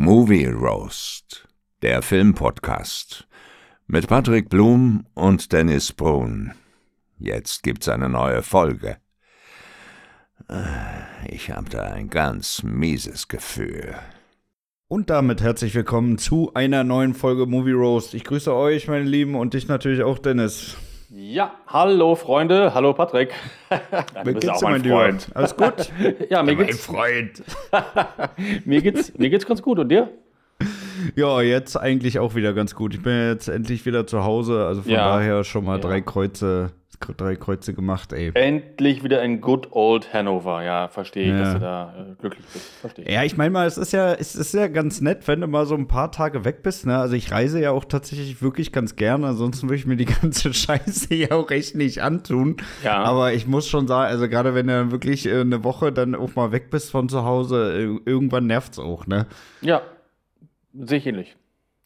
Movie Roast, der Filmpodcast mit Patrick Blum und Dennis Brun. Jetzt gibt's eine neue Folge. Ich habe da ein ganz mieses Gefühl. Und damit herzlich willkommen zu einer neuen Folge Movie Roast. Ich grüße euch, meine Lieben, und dich natürlich auch, Dennis. Ja, hallo Freunde, hallo Patrick. Wie geht's dir, mein Freund? Lieber? Alles gut? ja, mir geht's. Mein Freund. mir geht's, mir geht's ganz gut und dir? Ja, jetzt eigentlich auch wieder ganz gut. Ich bin jetzt endlich wieder zu Hause, also von ja. daher schon mal ja. drei Kreuze drei Kreuze gemacht, ey. Endlich wieder ein good old Hanover. Ja, verstehe ich, ja. dass du da äh, glücklich bist. Verstehe ich. Ja, ich meine mal, es ist ja, es ist ja ganz nett, wenn du mal so ein paar Tage weg bist. Ne? Also ich reise ja auch tatsächlich wirklich ganz gerne. Ansonsten würde ich mir die ganze Scheiße ja auch echt nicht antun. Ja. Aber ich muss schon sagen, also gerade wenn du dann wirklich äh, eine Woche dann auch mal weg bist von zu Hause, irgendwann nervt es auch, ne? Ja, sehe ich ähnlich.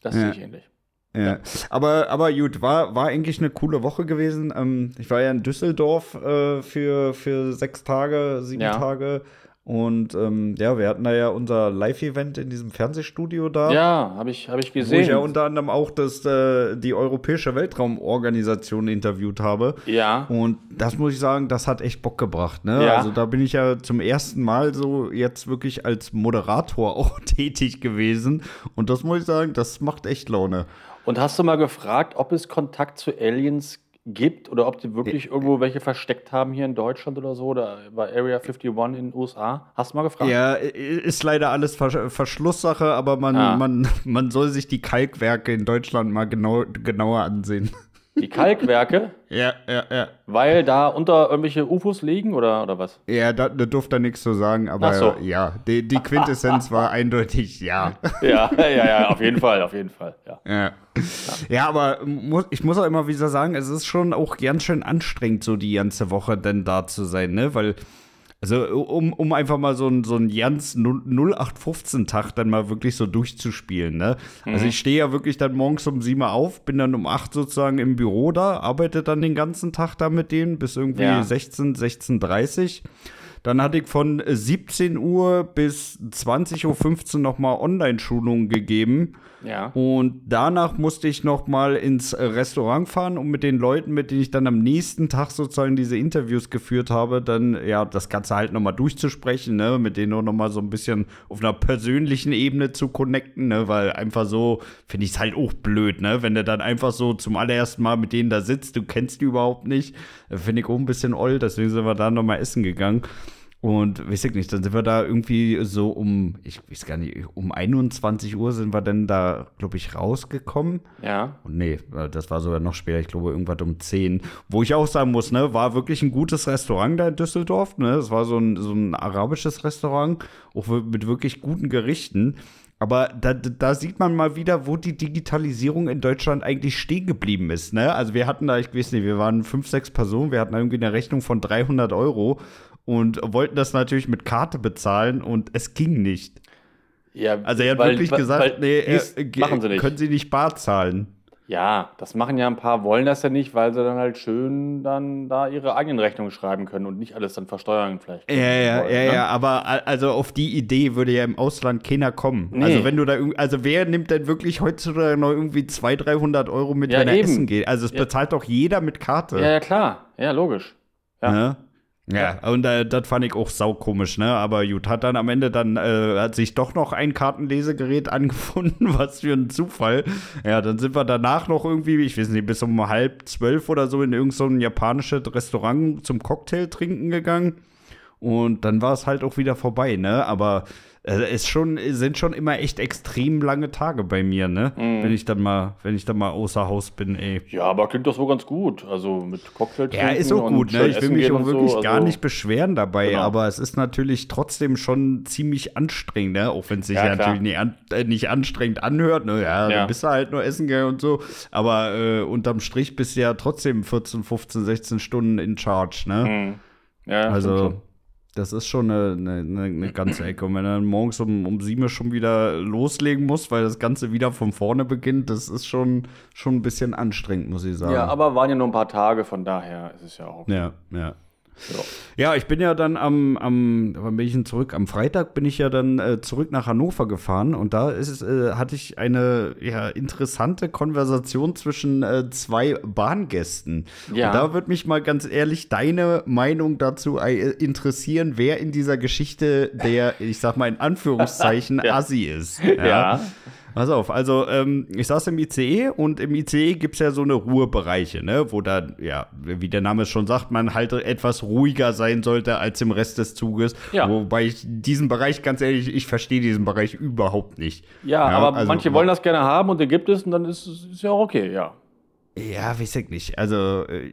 Das ja. sehe ich ähnlich. Ja. Aber, aber gut, war, war eigentlich eine coole Woche gewesen. Ähm, ich war ja in Düsseldorf äh, für, für sechs Tage, sieben ja. Tage. Und ähm, ja, wir hatten da ja unser Live-Event in diesem Fernsehstudio da. Ja, habe ich, hab ich gesehen. Wo ich ja unter anderem auch das, äh, die Europäische Weltraumorganisation interviewt habe. Ja. Und das muss ich sagen, das hat echt Bock gebracht. Ne? Ja. Also da bin ich ja zum ersten Mal so jetzt wirklich als Moderator auch tätig gewesen. Und das muss ich sagen, das macht echt Laune. Und hast du mal gefragt, ob es Kontakt zu Aliens gibt oder ob die wirklich irgendwo welche versteckt haben hier in Deutschland oder so oder bei Area 51 in den USA? Hast du mal gefragt? Ja, ist leider alles Verschlusssache, aber man, ah. man, man soll sich die Kalkwerke in Deutschland mal genau, genauer ansehen. Die Kalkwerke? ja, ja, ja. Weil da unter irgendwelche UFOs liegen oder, oder was? Ja, da, da durfte er nichts zu sagen, aber so. ja, die, die Quintessenz war eindeutig ja. ja. Ja, ja, auf jeden Fall, auf jeden Fall, ja. Ja, ja aber ich muss auch immer wieder sagen, es ist schon auch ganz schön anstrengend, so die ganze Woche denn da zu sein, ne? Weil also, um, um einfach mal so einen so ein ganz 0815-Tag dann mal wirklich so durchzuspielen, ne? Also mhm. Also, ich stehe ja wirklich dann morgens um 7 Uhr auf, bin dann um 8 sozusagen im Büro da, arbeite dann den ganzen Tag da mit denen bis irgendwie ja. 16, 16.30 Uhr. Dann hatte ich von 17 Uhr bis 20.15 Uhr nochmal Online-Schulungen gegeben. Ja. Und danach musste ich noch mal ins Restaurant fahren, um mit den Leuten, mit denen ich dann am nächsten Tag sozusagen diese Interviews geführt habe, dann ja das Ganze halt noch mal durchzusprechen, ne, mit denen auch noch mal so ein bisschen auf einer persönlichen Ebene zu connecten, ne, weil einfach so finde ich es halt auch blöd, ne, wenn du dann einfach so zum allerersten Mal mit denen da sitzt, du kennst die überhaupt nicht, finde ich auch ein bisschen oll, deswegen sind wir da noch mal essen gegangen. Und weiß ich nicht, dann sind wir da irgendwie so um, ich weiß gar nicht, um 21 Uhr sind wir dann da, glaube ich, rausgekommen. Ja. Und nee, das war sogar noch später, ich glaube, irgendwas um 10. Wo ich auch sagen muss, ne, war wirklich ein gutes Restaurant da in Düsseldorf, ne? Es war so ein, so ein arabisches Restaurant, auch mit wirklich guten Gerichten. Aber da, da sieht man mal wieder, wo die Digitalisierung in Deutschland eigentlich stehen geblieben ist. Ne? Also wir hatten da, ich weiß nicht, wir waren fünf, sechs Personen, wir hatten irgendwie eine Rechnung von 300 Euro und wollten das natürlich mit Karte bezahlen und es ging nicht. Ja, also er hat weil, wirklich weil, gesagt, weil, nee, äh, machen sie nicht. können Sie nicht bar zahlen. Ja, das machen ja ein paar, wollen das ja nicht, weil sie dann halt schön dann da ihre eigenen Rechnungen schreiben können und nicht alles dann versteuern vielleicht. Ja, ja, wollen, ja, ne? ja, aber also auf die Idee würde ja im Ausland keiner kommen. Nee. Also wenn du da also wer nimmt denn wirklich heutzutage noch irgendwie 200, 300 Euro mit, ja, wenn er eben. essen geht? Also es bezahlt doch jeder mit Karte. Ja, ja, klar. Ja, logisch. Ja. Ne? Ja, und äh, das fand ich auch saukomisch, ne? Aber gut, hat dann am Ende dann, äh, hat sich doch noch ein Kartenlesegerät angefunden, was für ein Zufall. Ja, dann sind wir danach noch irgendwie, ich weiß nicht, bis um halb zwölf oder so in irgendein so japanisches Restaurant zum Cocktail trinken gegangen. Und dann war es halt auch wieder vorbei, ne? Aber äh, es schon, sind schon immer echt extrem lange Tage bei mir, ne? Mm. Wenn ich dann mal, wenn ich dann mal außer Haus bin, ey. Ja, aber klingt doch so ganz gut. Also mit Cocktail Ja, ist so gut, ne? Ich will mich auch wirklich so, gar also nicht beschweren dabei, genau. aber es ist natürlich trotzdem schon ziemlich anstrengend, ne? Auch wenn es sich ja, ja natürlich nicht, an, äh, nicht, anstrengend anhört, ne? Ja, ja. bist du halt nur essen gegangen und so. Aber äh, unterm Strich bist du ja trotzdem 14, 15, 16 Stunden in Charge, ne? Mm. Ja, also. Das ist schon eine, eine, eine, ganze Ecke. Und wenn er morgens um, um sieben schon wieder loslegen muss, weil das Ganze wieder von vorne beginnt, das ist schon, schon ein bisschen anstrengend, muss ich sagen. Ja, aber waren ja nur ein paar Tage, von daher ist es ja auch. Ja, ja. Ja, ich bin ja dann am, am wann bin ich denn zurück? Am Freitag bin ich ja dann äh, zurück nach Hannover gefahren und da ist, äh, hatte ich eine ja, interessante Konversation zwischen äh, zwei Bahngästen. Ja. Und da würde mich mal ganz ehrlich deine Meinung dazu äh, interessieren, wer in dieser Geschichte der, ich sag mal in Anführungszeichen, Ja. Assi ist. Ja. Pass auf, also ähm, ich saß im ICE und im ICE gibt es ja so eine Ruhebereiche, ne, wo da, ja, wie der Name es schon sagt, man halt etwas ruhiger sein sollte als im Rest des Zuges. Ja. Wobei ich diesen Bereich, ganz ehrlich, ich verstehe diesen Bereich überhaupt nicht. Ja, aber also- manche wollen das gerne haben und den gibt es und dann ist es ist ja auch okay, ja. Ja, weiß ich nicht. Also, äh,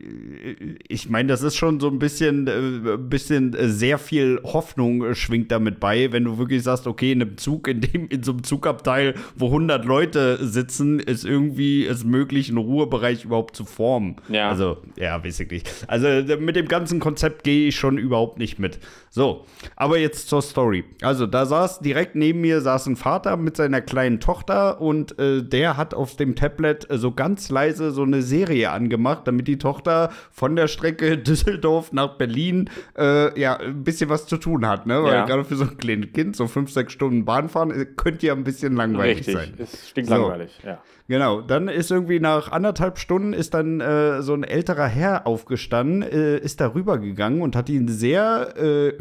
ich meine, das ist schon so ein bisschen, äh, bisschen äh, sehr viel Hoffnung schwingt damit bei, wenn du wirklich sagst, okay, in einem Zug, in dem, in so einem Zugabteil, wo 100 Leute sitzen, ist irgendwie es möglich, einen Ruhebereich überhaupt zu formen. Ja. Also, ja, weiß ich nicht. Also, mit dem ganzen Konzept gehe ich schon überhaupt nicht mit. So, aber jetzt zur Story. Also, da saß direkt neben mir saß ein Vater mit seiner kleinen Tochter und äh, der hat auf dem Tablet so ganz leise so eine Serie angemacht, damit die Tochter von der Strecke Düsseldorf nach Berlin äh, ja ein bisschen was zu tun hat, ne? Weil Ja. gerade für so ein kleines Kind so fünf, sechs Stunden Bahn fahren äh, könnte ja ein bisschen langweilig Richtig. sein. Es stinkt So. langweilig, ja. Genau, dann ist irgendwie nach anderthalb Stunden ist dann äh, so ein älterer Herr aufgestanden, äh, ist da rübergegangen und hat ihn sehr, äh,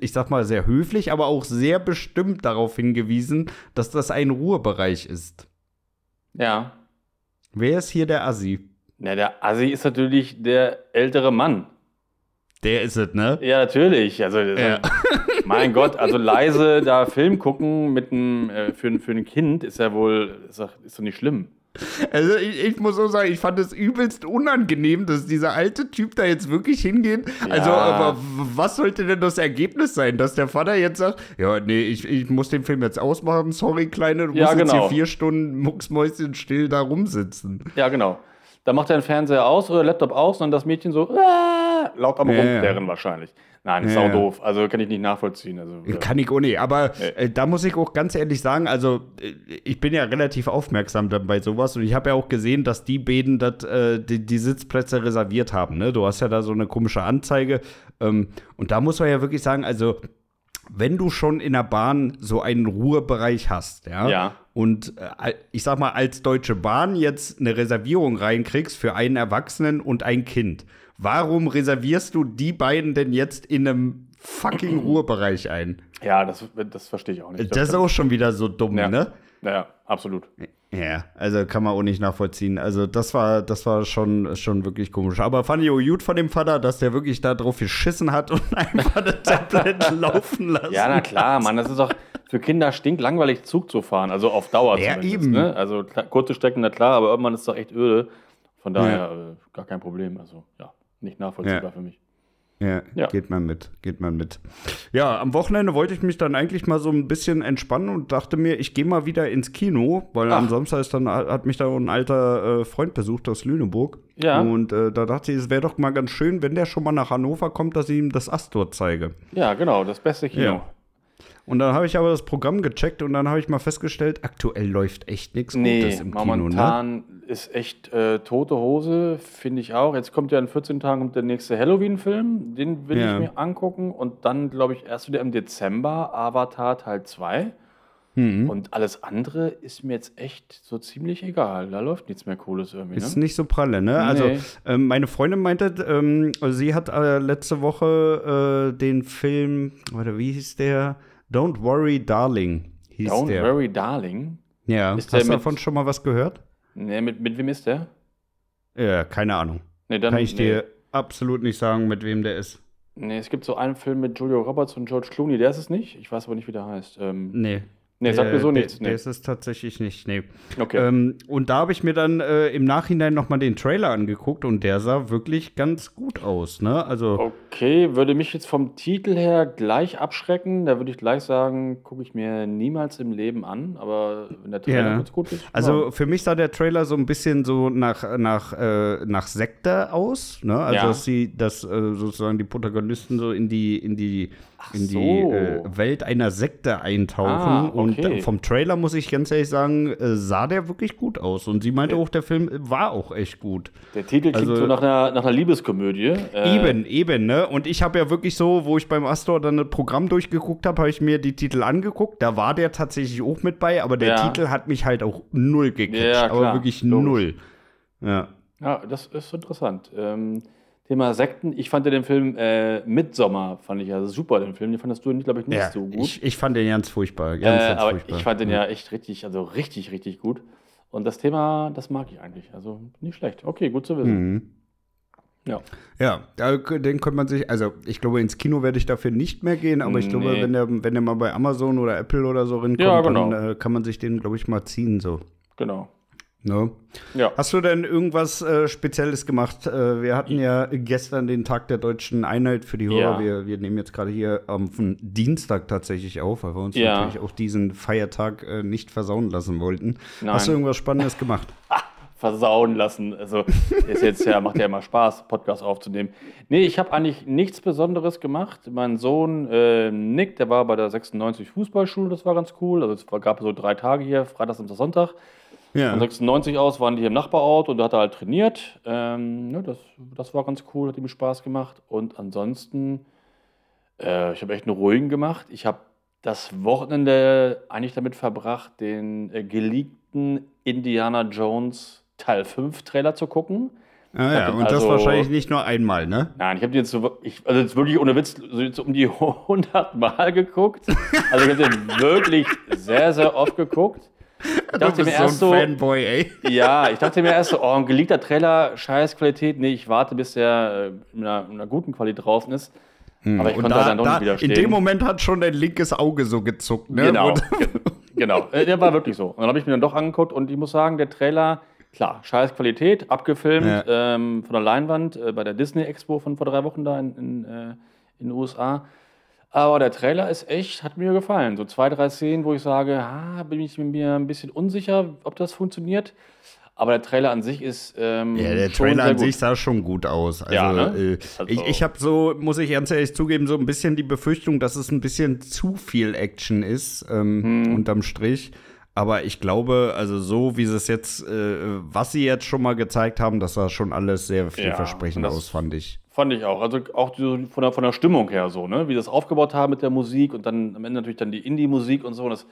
ich sag mal sehr höflich, aber auch sehr bestimmt darauf hingewiesen, dass das ein Ruhebereich ist. Ja. Wer ist hier der Assi? Na, der Assi ist natürlich der ältere Mann. Der ist es, ne? Ja, natürlich. Also, Ja. mein Gott, also leise da Film gucken mit einem, äh, für, ein- für ein Kind ist ja wohl, ist doch, ist doch nicht schlimm. Also ich, ich muss auch sagen, ich fand es übelst unangenehm, dass dieser alte Typ da jetzt wirklich hingeht. Also, aber w- was sollte denn das Ergebnis sein, dass der Vater jetzt sagt, ja, nee, ich, ich muss den Film jetzt ausmachen, sorry, Kleine, du Ja, musst jetzt genau. hier vier Stunden mucksmäuschen still da rumsitzen. Ja, genau. Da macht er den Fernseher aus oder Laptop aus und dann das Mädchen so äh, laut am Ja, ja. Rumplärren wahrscheinlich. Nein, ist Ja, auch ja. doof. Also kann ich nicht nachvollziehen. Also, ja. Kann ich auch nicht, aber äh, da muss ich auch ganz ehrlich sagen, also äh, ich bin ja relativ aufmerksam bei sowas und ich habe ja auch gesehen, dass die beiden dat, äh, die, die Sitzplätze reserviert haben. Ne? Du hast ja da so eine komische Anzeige ähm, und da muss man ja wirklich sagen, also wenn du schon in der Bahn so einen Ruhebereich hast, ja, Ja. und äh, ich sag mal, als Deutsche Bahn jetzt eine Reservierung reinkriegst für einen Erwachsenen und ein Kind, warum reservierst du die beiden denn jetzt in einem fucking Ruhebereich ein? ja, das, das verstehe ich auch nicht. Das ist auch schon wieder so dumm, ja. ne? Ja, absolut. Ja, also kann man auch nicht nachvollziehen. Also das war, das war schon, schon wirklich komisch. Aber fand ich auch gut von dem Vater, dass der wirklich da drauf geschissen hat und einfach das Tablet laufen lassen. Ja, na klar, Mann, das ist doch für Kinder stinklangweilig, Zug zu fahren. Also auf Dauer Ja, eben. Ne? Also kurze Strecken, na klar, aber irgendwann ist es doch echt öde. Von daher äh, gar kein Problem. Also ja, nicht nachvollziehbar Ja. für mich. Ja, Ja. geht man mit, geht man mit. Ja, am Wochenende wollte ich mich dann eigentlich mal so ein bisschen entspannen und dachte mir, ich gehe mal wieder ins Kino, weil am Ach. Samstag ist dann, hat mich da ein alter äh, Freund besucht aus Lüneburg. Ja. Und äh, da dachte ich, es wäre doch mal ganz schön, wenn der schon mal nach Hannover kommt, dass ich ihm das Astor zeige. Ja, genau, das beste Kino. Ja. Und dann habe ich aber das Programm gecheckt und dann habe ich mal festgestellt, aktuell läuft echt nichts Nee, Gutes im Kino, ne? momentan ist echt äh, tote Hose, finde ich auch. Jetzt kommt ja in 14 Tagen kommt der nächste Halloween-Film, den will Ja. ich mir angucken. Und dann, glaube ich, erst wieder im Dezember Avatar Teil 2. Mhm. Und alles andere ist mir jetzt echt so ziemlich egal. Da läuft nichts mehr Cooles irgendwie. Ist Ne? nicht so pralle, ne? Also, Nee. ähm, meine Freundin meinte, ähm, sie hat äh, letzte Woche äh, den Film, warte, wie hieß der? Don't Worry, Darling, hieß Don't der. Worry Darling. Ja, Ist hast du davon schon mal was gehört? Nee, mit, mit wem ist der? Ja, keine Ahnung. Nee, dann, Kann ich nee. dir absolut nicht sagen, mit wem der ist. Nee, es gibt so einen Film mit Julia Roberts und George Clooney, der ist es nicht. Ich weiß aber nicht, wie der heißt. Ähm, Nee. Nee, sagt mir so der, nichts. Nee. ist es tatsächlich nicht, nee. Okay. Ähm, und da habe ich mir dann äh, im Nachhinein noch mal den Trailer angeguckt und der sah wirklich ganz gut aus, ne? Also Okay, würde mich jetzt vom Titel her gleich abschrecken. Da würde ich gleich sagen, gucke ich mir niemals im Leben an. Aber wenn der Trailer Ja. ganz gut ist. Also ja. für mich sah der Trailer so ein bisschen so nach, nach, äh, nach Sekte aus, ne? Also Ja. dass sie, dass äh, sozusagen die Protagonisten so in die, in die, in die so. äh, Welt einer Sekte eintauchen Ah, und Und Okay. äh, vom Trailer muss ich ganz ehrlich sagen, äh, sah der wirklich gut aus. Und sie meinte auch, der Film war auch echt gut. Der Titel klingt Also- so nach einer, nach einer Liebeskomödie. Äh, Eben, eben, ne? Und ich habe ja wirklich so, wo ich beim Astor dann das Programm durchgeguckt habe, habe ich mir die Titel angeguckt. Da war der tatsächlich auch mit bei, aber der Ja. Titel hat mich halt auch null gecatcht. Ja, aber wirklich logisch. null. Ja. Ja, das ist interessant. Ähm, Thema Sekten. Ich fand ja den Film äh, Midsommar, fand ich ja super, den Film. Den fandest du, glaube ich, nicht ja so gut. Ich, ich fand den ganz furchtbar. Ganz, äh, ganz aber furchtbar. ich fand den ja echt richtig, also richtig, richtig gut. Und das Thema, das mag ich eigentlich. Also nicht schlecht. Okay, gut zu wissen. Mhm. Ja. Ja, den könnte man sich, also ich glaube, ins Kino werde ich dafür nicht mehr gehen, aber ich glaube, Nee. wenn der, wenn der mal bei Amazon oder Apple oder so rinkommt, Ja, genau. dann äh, kann man sich den, glaube ich, mal ziehen. So. Genau. Ne? Ja. Hast du denn irgendwas äh, Spezielles gemacht? Äh, wir hatten ja gestern den Tag der deutschen Einheit für die Hörer. Ja. Wir, wir nehmen jetzt gerade hier am Dienstag tatsächlich auf, weil wir uns Ja. natürlich auch diesen Feiertag äh, nicht versauen lassen wollten. Nein. Hast du irgendwas Spannendes gemacht? versauen lassen. Also ist jetzt ja, macht ja immer Spaß, Podcast aufzunehmen. Nee, ich habe eigentlich nichts Besonderes gemacht. Mein Sohn äh, Nick, der war bei der 96 Fußballschule, das war ganz cool. Also es gab so drei Tage hier, Freitag, Samstag, Sonntag. Ja. Von 96 aus waren die hier im Nachbarort und da hat er halt trainiert. Ähm, ne, das, das war ganz cool, hat ihm Spaß gemacht. Und ansonsten, äh, ich habe echt einen ruhigen gemacht. Ich habe das Wochenende eigentlich damit verbracht, den äh, geleakten Indiana Jones Teil 5 Trailer zu gucken. Ah, ja, und das Also- wahrscheinlich nicht nur einmal, ne? Nein, ich habe den jetzt so, ich, also jetzt wirklich ohne Witz, so jetzt um die 100 Mal geguckt. Also ich habe den wirklich sehr, sehr oft geguckt. Ich dachte mir erst so, Fanboy, ey. ja, ich dachte mir erst so, oh, ein geleakter Trailer, scheiß Qualität. Nee, ich warte, bis der äh, in einer, in einer guten Qualität draußen ist. Aber ich konnte da, dann doch da, nicht widerstehen. in dem Moment hat schon dein linkes Auge so gezuckt, ne? Genau, genau. Äh, Der war wirklich so. Und dann habe ich mir dann doch angeguckt und ich muss sagen, der Trailer, klar, scheiß Qualität, abgefilmt Ja. ähm, von der Leinwand äh, bei der Disney Expo von vor drei Wochen da in, in, äh, in den USA. Aber der Trailer ist echt, hat mir gefallen. So zwei, drei Szenen, wo ich sage, ah, bin ich mir ein bisschen unsicher, ob das funktioniert. Aber der Trailer an sich ist. Ähm, Ja, der Trailer an sich sah schon gut aus. Also, Ja, ne? äh, Also- ich, ich habe so, muss ich ganz ehrlich zugeben, so ein bisschen die Befürchtung, dass es ein bisschen zu viel Action ist, ähm, Hm. unterm Strich. Aber ich glaube, also so wie sie es jetzt, äh, was sie jetzt schon mal gezeigt haben, das sah schon alles sehr vielversprechend das- aus, fand ich. Fand ich auch. Also auch von der, von der Stimmung her so, ne? Wie sie das aufgebaut haben mit der Musik und dann am Ende natürlich dann die Indie-Musik und so. Und das,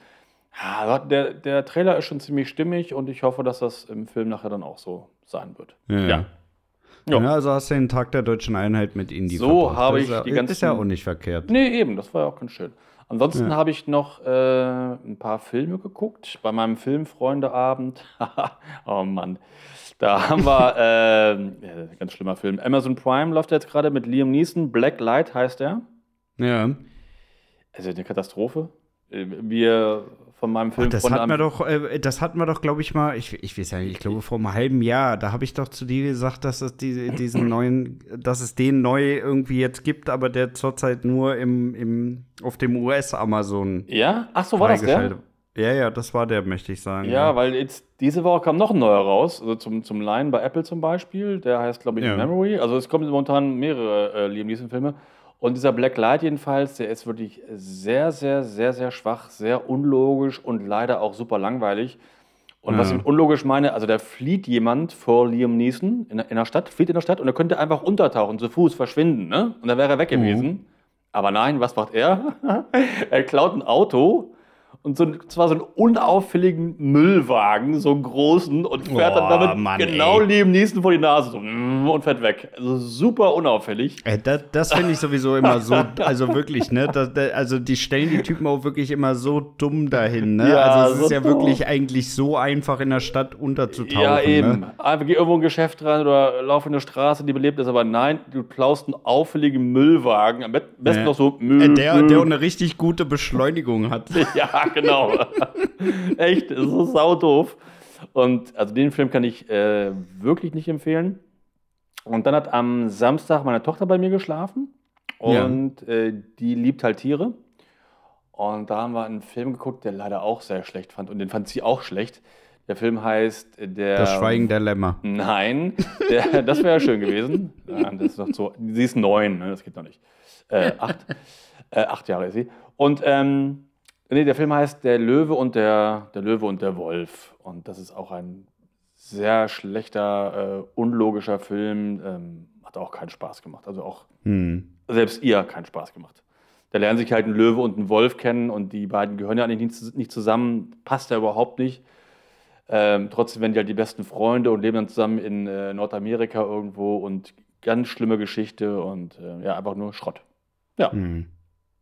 ja, der, der Trailer ist schon ziemlich stimmig und ich hoffe, dass das im Film nachher dann auch so sein wird. Ja. Ja. Ja. Ja. also hast du den Tag der deutschen Einheit mit Indie So habe Das ich ist ja, die Ist ganzen- ja auch nicht verkehrt. Nee, eben, das war ja auch ganz schön. Ansonsten habe ich noch äh, ein paar Filme geguckt bei meinem Filmfreundeabend. oh Mann. Da haben wir, äh, ja, ganz schlimmer Film. Amazon Prime läuft jetzt gerade mit Liam Neeson. Black Light heißt er. Ja. Also eine Katastrophe. Äh, Wir von meinem Ach, das hatten wir doch, äh, das hatten wir doch, glaube ich, mal, ich, ich weiß ja nicht, ich glaube vor einem halben Jahr, da habe ich doch zu dir gesagt, dass es die, diesen neuen, dass es den neu irgendwie jetzt gibt, aber der zurzeit nur im, im, auf dem US-Amazon Ja? Ach so, war das der? Ja, ja, das war der, möchte ich sagen. Ja, weil jetzt diese Woche kam noch ein neuer raus, also zum, zum Leihen bei Apple zum Beispiel. Der heißt, glaube ich, Ja. Memory. Also es kommen momentan mehrere äh, Liam Neeson-Filme. Und dieser Black Light jedenfalls, der ist wirklich sehr, sehr, sehr, sehr schwach, sehr unlogisch und leider auch super langweilig. Und was Ja. ich mit unlogisch meine, also da flieht jemand vor Liam Neeson in, der- in der Stadt, flieht in der Stadt und er könnte einfach untertauchen, zu Fuß verschwinden, ne? Und dann wäre er weg gewesen. Aber nein, was macht er? er klaut ein Auto und so, ein- zwar so einen unauffälligen Müllwagen, so einen großen, und fährt Boah, dann damit Mann, genau ey. Liam Neeson vor die Nase so, mm, und fährt weg. Also super unauffällig. Äh, das das finde ich sowieso immer so, also wirklich, ne? Das, das, also die stellen die Typen auch wirklich immer so dumm dahin, ne? Ja, also es ist so ja dumm. wirklich eigentlich so einfach in der Stadt unterzutauchen. Ja, eben. Ne? Einfach geh irgendwo in ein Geschäft rein oder lauf in eine Straße, die belebt ist, aber nein, du klaust einen auffälligen Müllwagen. Am besten Ja. noch so Müll. Äh, Der, der auch eine richtig gute Beschleunigung hat. Ja, genau. Echt, das ist sau doof. Und also den Film kann ich äh, wirklich nicht empfehlen. Und dann hat am Samstag meine Tochter bei mir geschlafen Ja. und äh, die liebt halt Tiere. Und da haben wir einen Film geguckt, der leider auch sehr schlecht fand und den fand sie auch schlecht. Der Film heißt äh, der Das Schweigen der Lämmer. Nein, der, das wäre ja schön gewesen. Ja, das ist noch so, sie ist neun, ne, das geht noch nicht. Äh, acht, äh, acht Jahre ist sie. Und ähm, Nee, der Film heißt Der Löwe und der, der Löwe und der Wolf. Und das ist auch ein sehr schlechter, äh, unlogischer Film. Ähm, hat auch keinen Spaß gemacht. Also auch Hm. selbst ihr keinen Spaß gemacht. Da lernen sich halt ein Löwe und ein Wolf kennen und die beiden gehören ja eigentlich nicht, nicht zusammen, passt ja überhaupt nicht. Ähm, trotzdem werden die halt die besten Freunde und leben dann zusammen in äh, Nordamerika irgendwo und ganz schlimme Geschichte und äh, ja, einfach nur Schrott. Ja, Hm.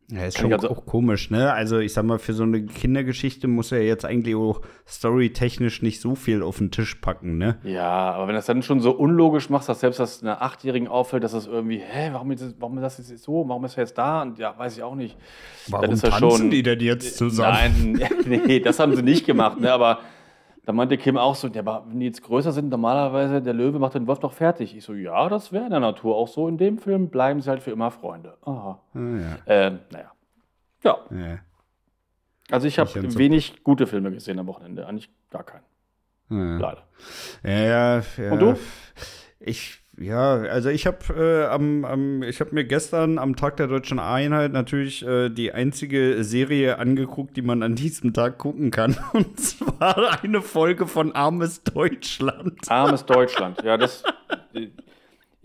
Ja, ist Kann schon also- auch komisch, ne? Also ich sag mal, für so eine Kindergeschichte muss er jetzt eigentlich auch storytechnisch nicht so viel auf den Tisch packen, ne? ja, aber wenn du das dann schon so unlogisch machst, dass selbst das einer Achtjährigen auffällt, dass das irgendwie, hä, warum ist das, warum ist das jetzt so, warum ist er jetzt da und ja, weiß ich auch nicht. Warum ist tanzen schon- die denn jetzt zusammen? Nein, nee, das haben sie nicht gemacht, ne? aber da meinte Kim auch so, ja, aber wenn die jetzt größer sind, normalerweise der Löwe macht den Wolf doch fertig. Ich so, ja, das wäre in der Natur auch so. In dem Film bleiben sie halt für immer Freunde. Aha. Ah, ja. Ähm, naja. Ja, Ja. also ich habe und so. wenig gute Filme gesehen am Wochenende. Eigentlich gar keinen. Ja. Leider. Ja, ja, ja. Und du? Ich, ja, also ich habe äh, am, am, ich habe mir gestern am Tag der deutschen Einheit natürlich äh, die einzige Serie angeguckt, die man an diesem Tag gucken kann. Und zwar eine Folge von Armes Deutschland. Armes Deutschland. Ja, das.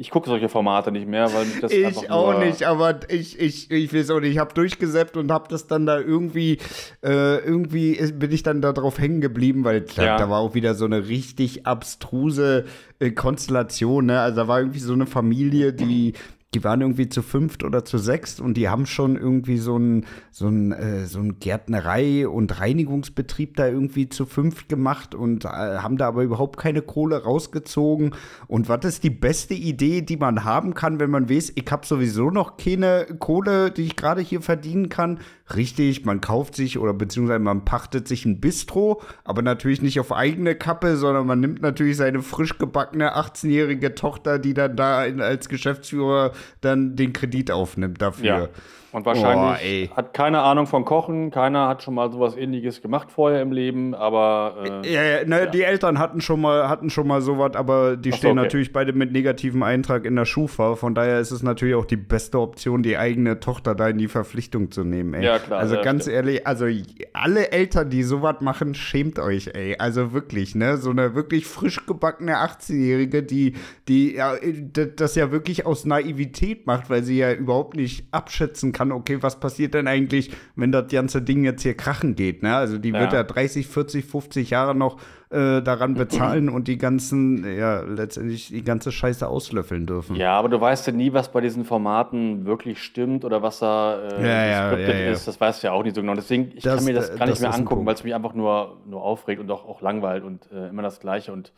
Ich gucke solche Formate nicht mehr, weil mich das einfach Ich auch nur, nicht, aber ich, ich, ich weiß auch nicht. Ich habe durchgesäppt und habe das dann da irgendwie, äh, irgendwie bin ich dann da drauf hängen geblieben, weil da, Ja. da war auch wieder so eine richtig abstruse äh, Konstellation. Ne? Also da war irgendwie so eine Familie, die, die waren irgendwie zu fünft oder zu sechst und die haben schon irgendwie so ein, so äh, so ein Gärtnerei- und Reinigungsbetrieb da irgendwie zu fünft gemacht und äh, haben da aber überhaupt keine Kohle rausgezogen. Und was ist die beste Idee, die man haben kann, wenn man weiß, ich habe sowieso noch keine Kohle, die ich gerade hier verdienen kann? Richtig, man kauft sich oder beziehungsweise man pachtet sich ein Bistro, aber natürlich nicht auf eigene Kappe, sondern man nimmt natürlich seine frisch gebackene 18-jährige Tochter, die dann da in, als Geschäftsführer dann den Kredit aufnimmt dafür. Ja. Und wahrscheinlich ey. hat keine Ahnung von Kochen, keiner hat schon mal sowas ähnliches gemacht vorher im Leben, aber äh, Ja, ja, ne, die Eltern hatten schon mal, hatten schon mal sowas, aber die so, stehen okay. natürlich beide mit negativem Eintrag in der Schufa. Von daher ist es natürlich auch die beste Option, die eigene Tochter da in die Verpflichtung zu nehmen, ey. Ja, klar, Also ja, ganz stimmt. ehrlich, also alle Eltern, die sowas machen, schämt euch, ey. Also wirklich, ne? So eine wirklich frisch gebackene 18-Jährige, die, die ja, d- das ja wirklich aus Naivität macht, weil sie ja überhaupt nicht abschätzen kann, okay, was passiert denn eigentlich, wenn das ganze Ding jetzt hier krachen geht, ne? Also die wird Ja. ja 30, 40, 50 Jahre noch äh, daran bezahlen und die ganzen, ja, letztendlich die ganze Scheiße auslöffeln dürfen. ja, aber du weißt ja nie, was bei diesen Formaten wirklich stimmt oder was da äh, Ja, ja, ja, ja. ist. Das weißt du ja auch nicht so genau. Deswegen, ich Das- kann mir das gar das nicht mehr angucken, weil es mich einfach nur, nur aufregt und auch, auch langweilt und äh, immer das Gleiche. Und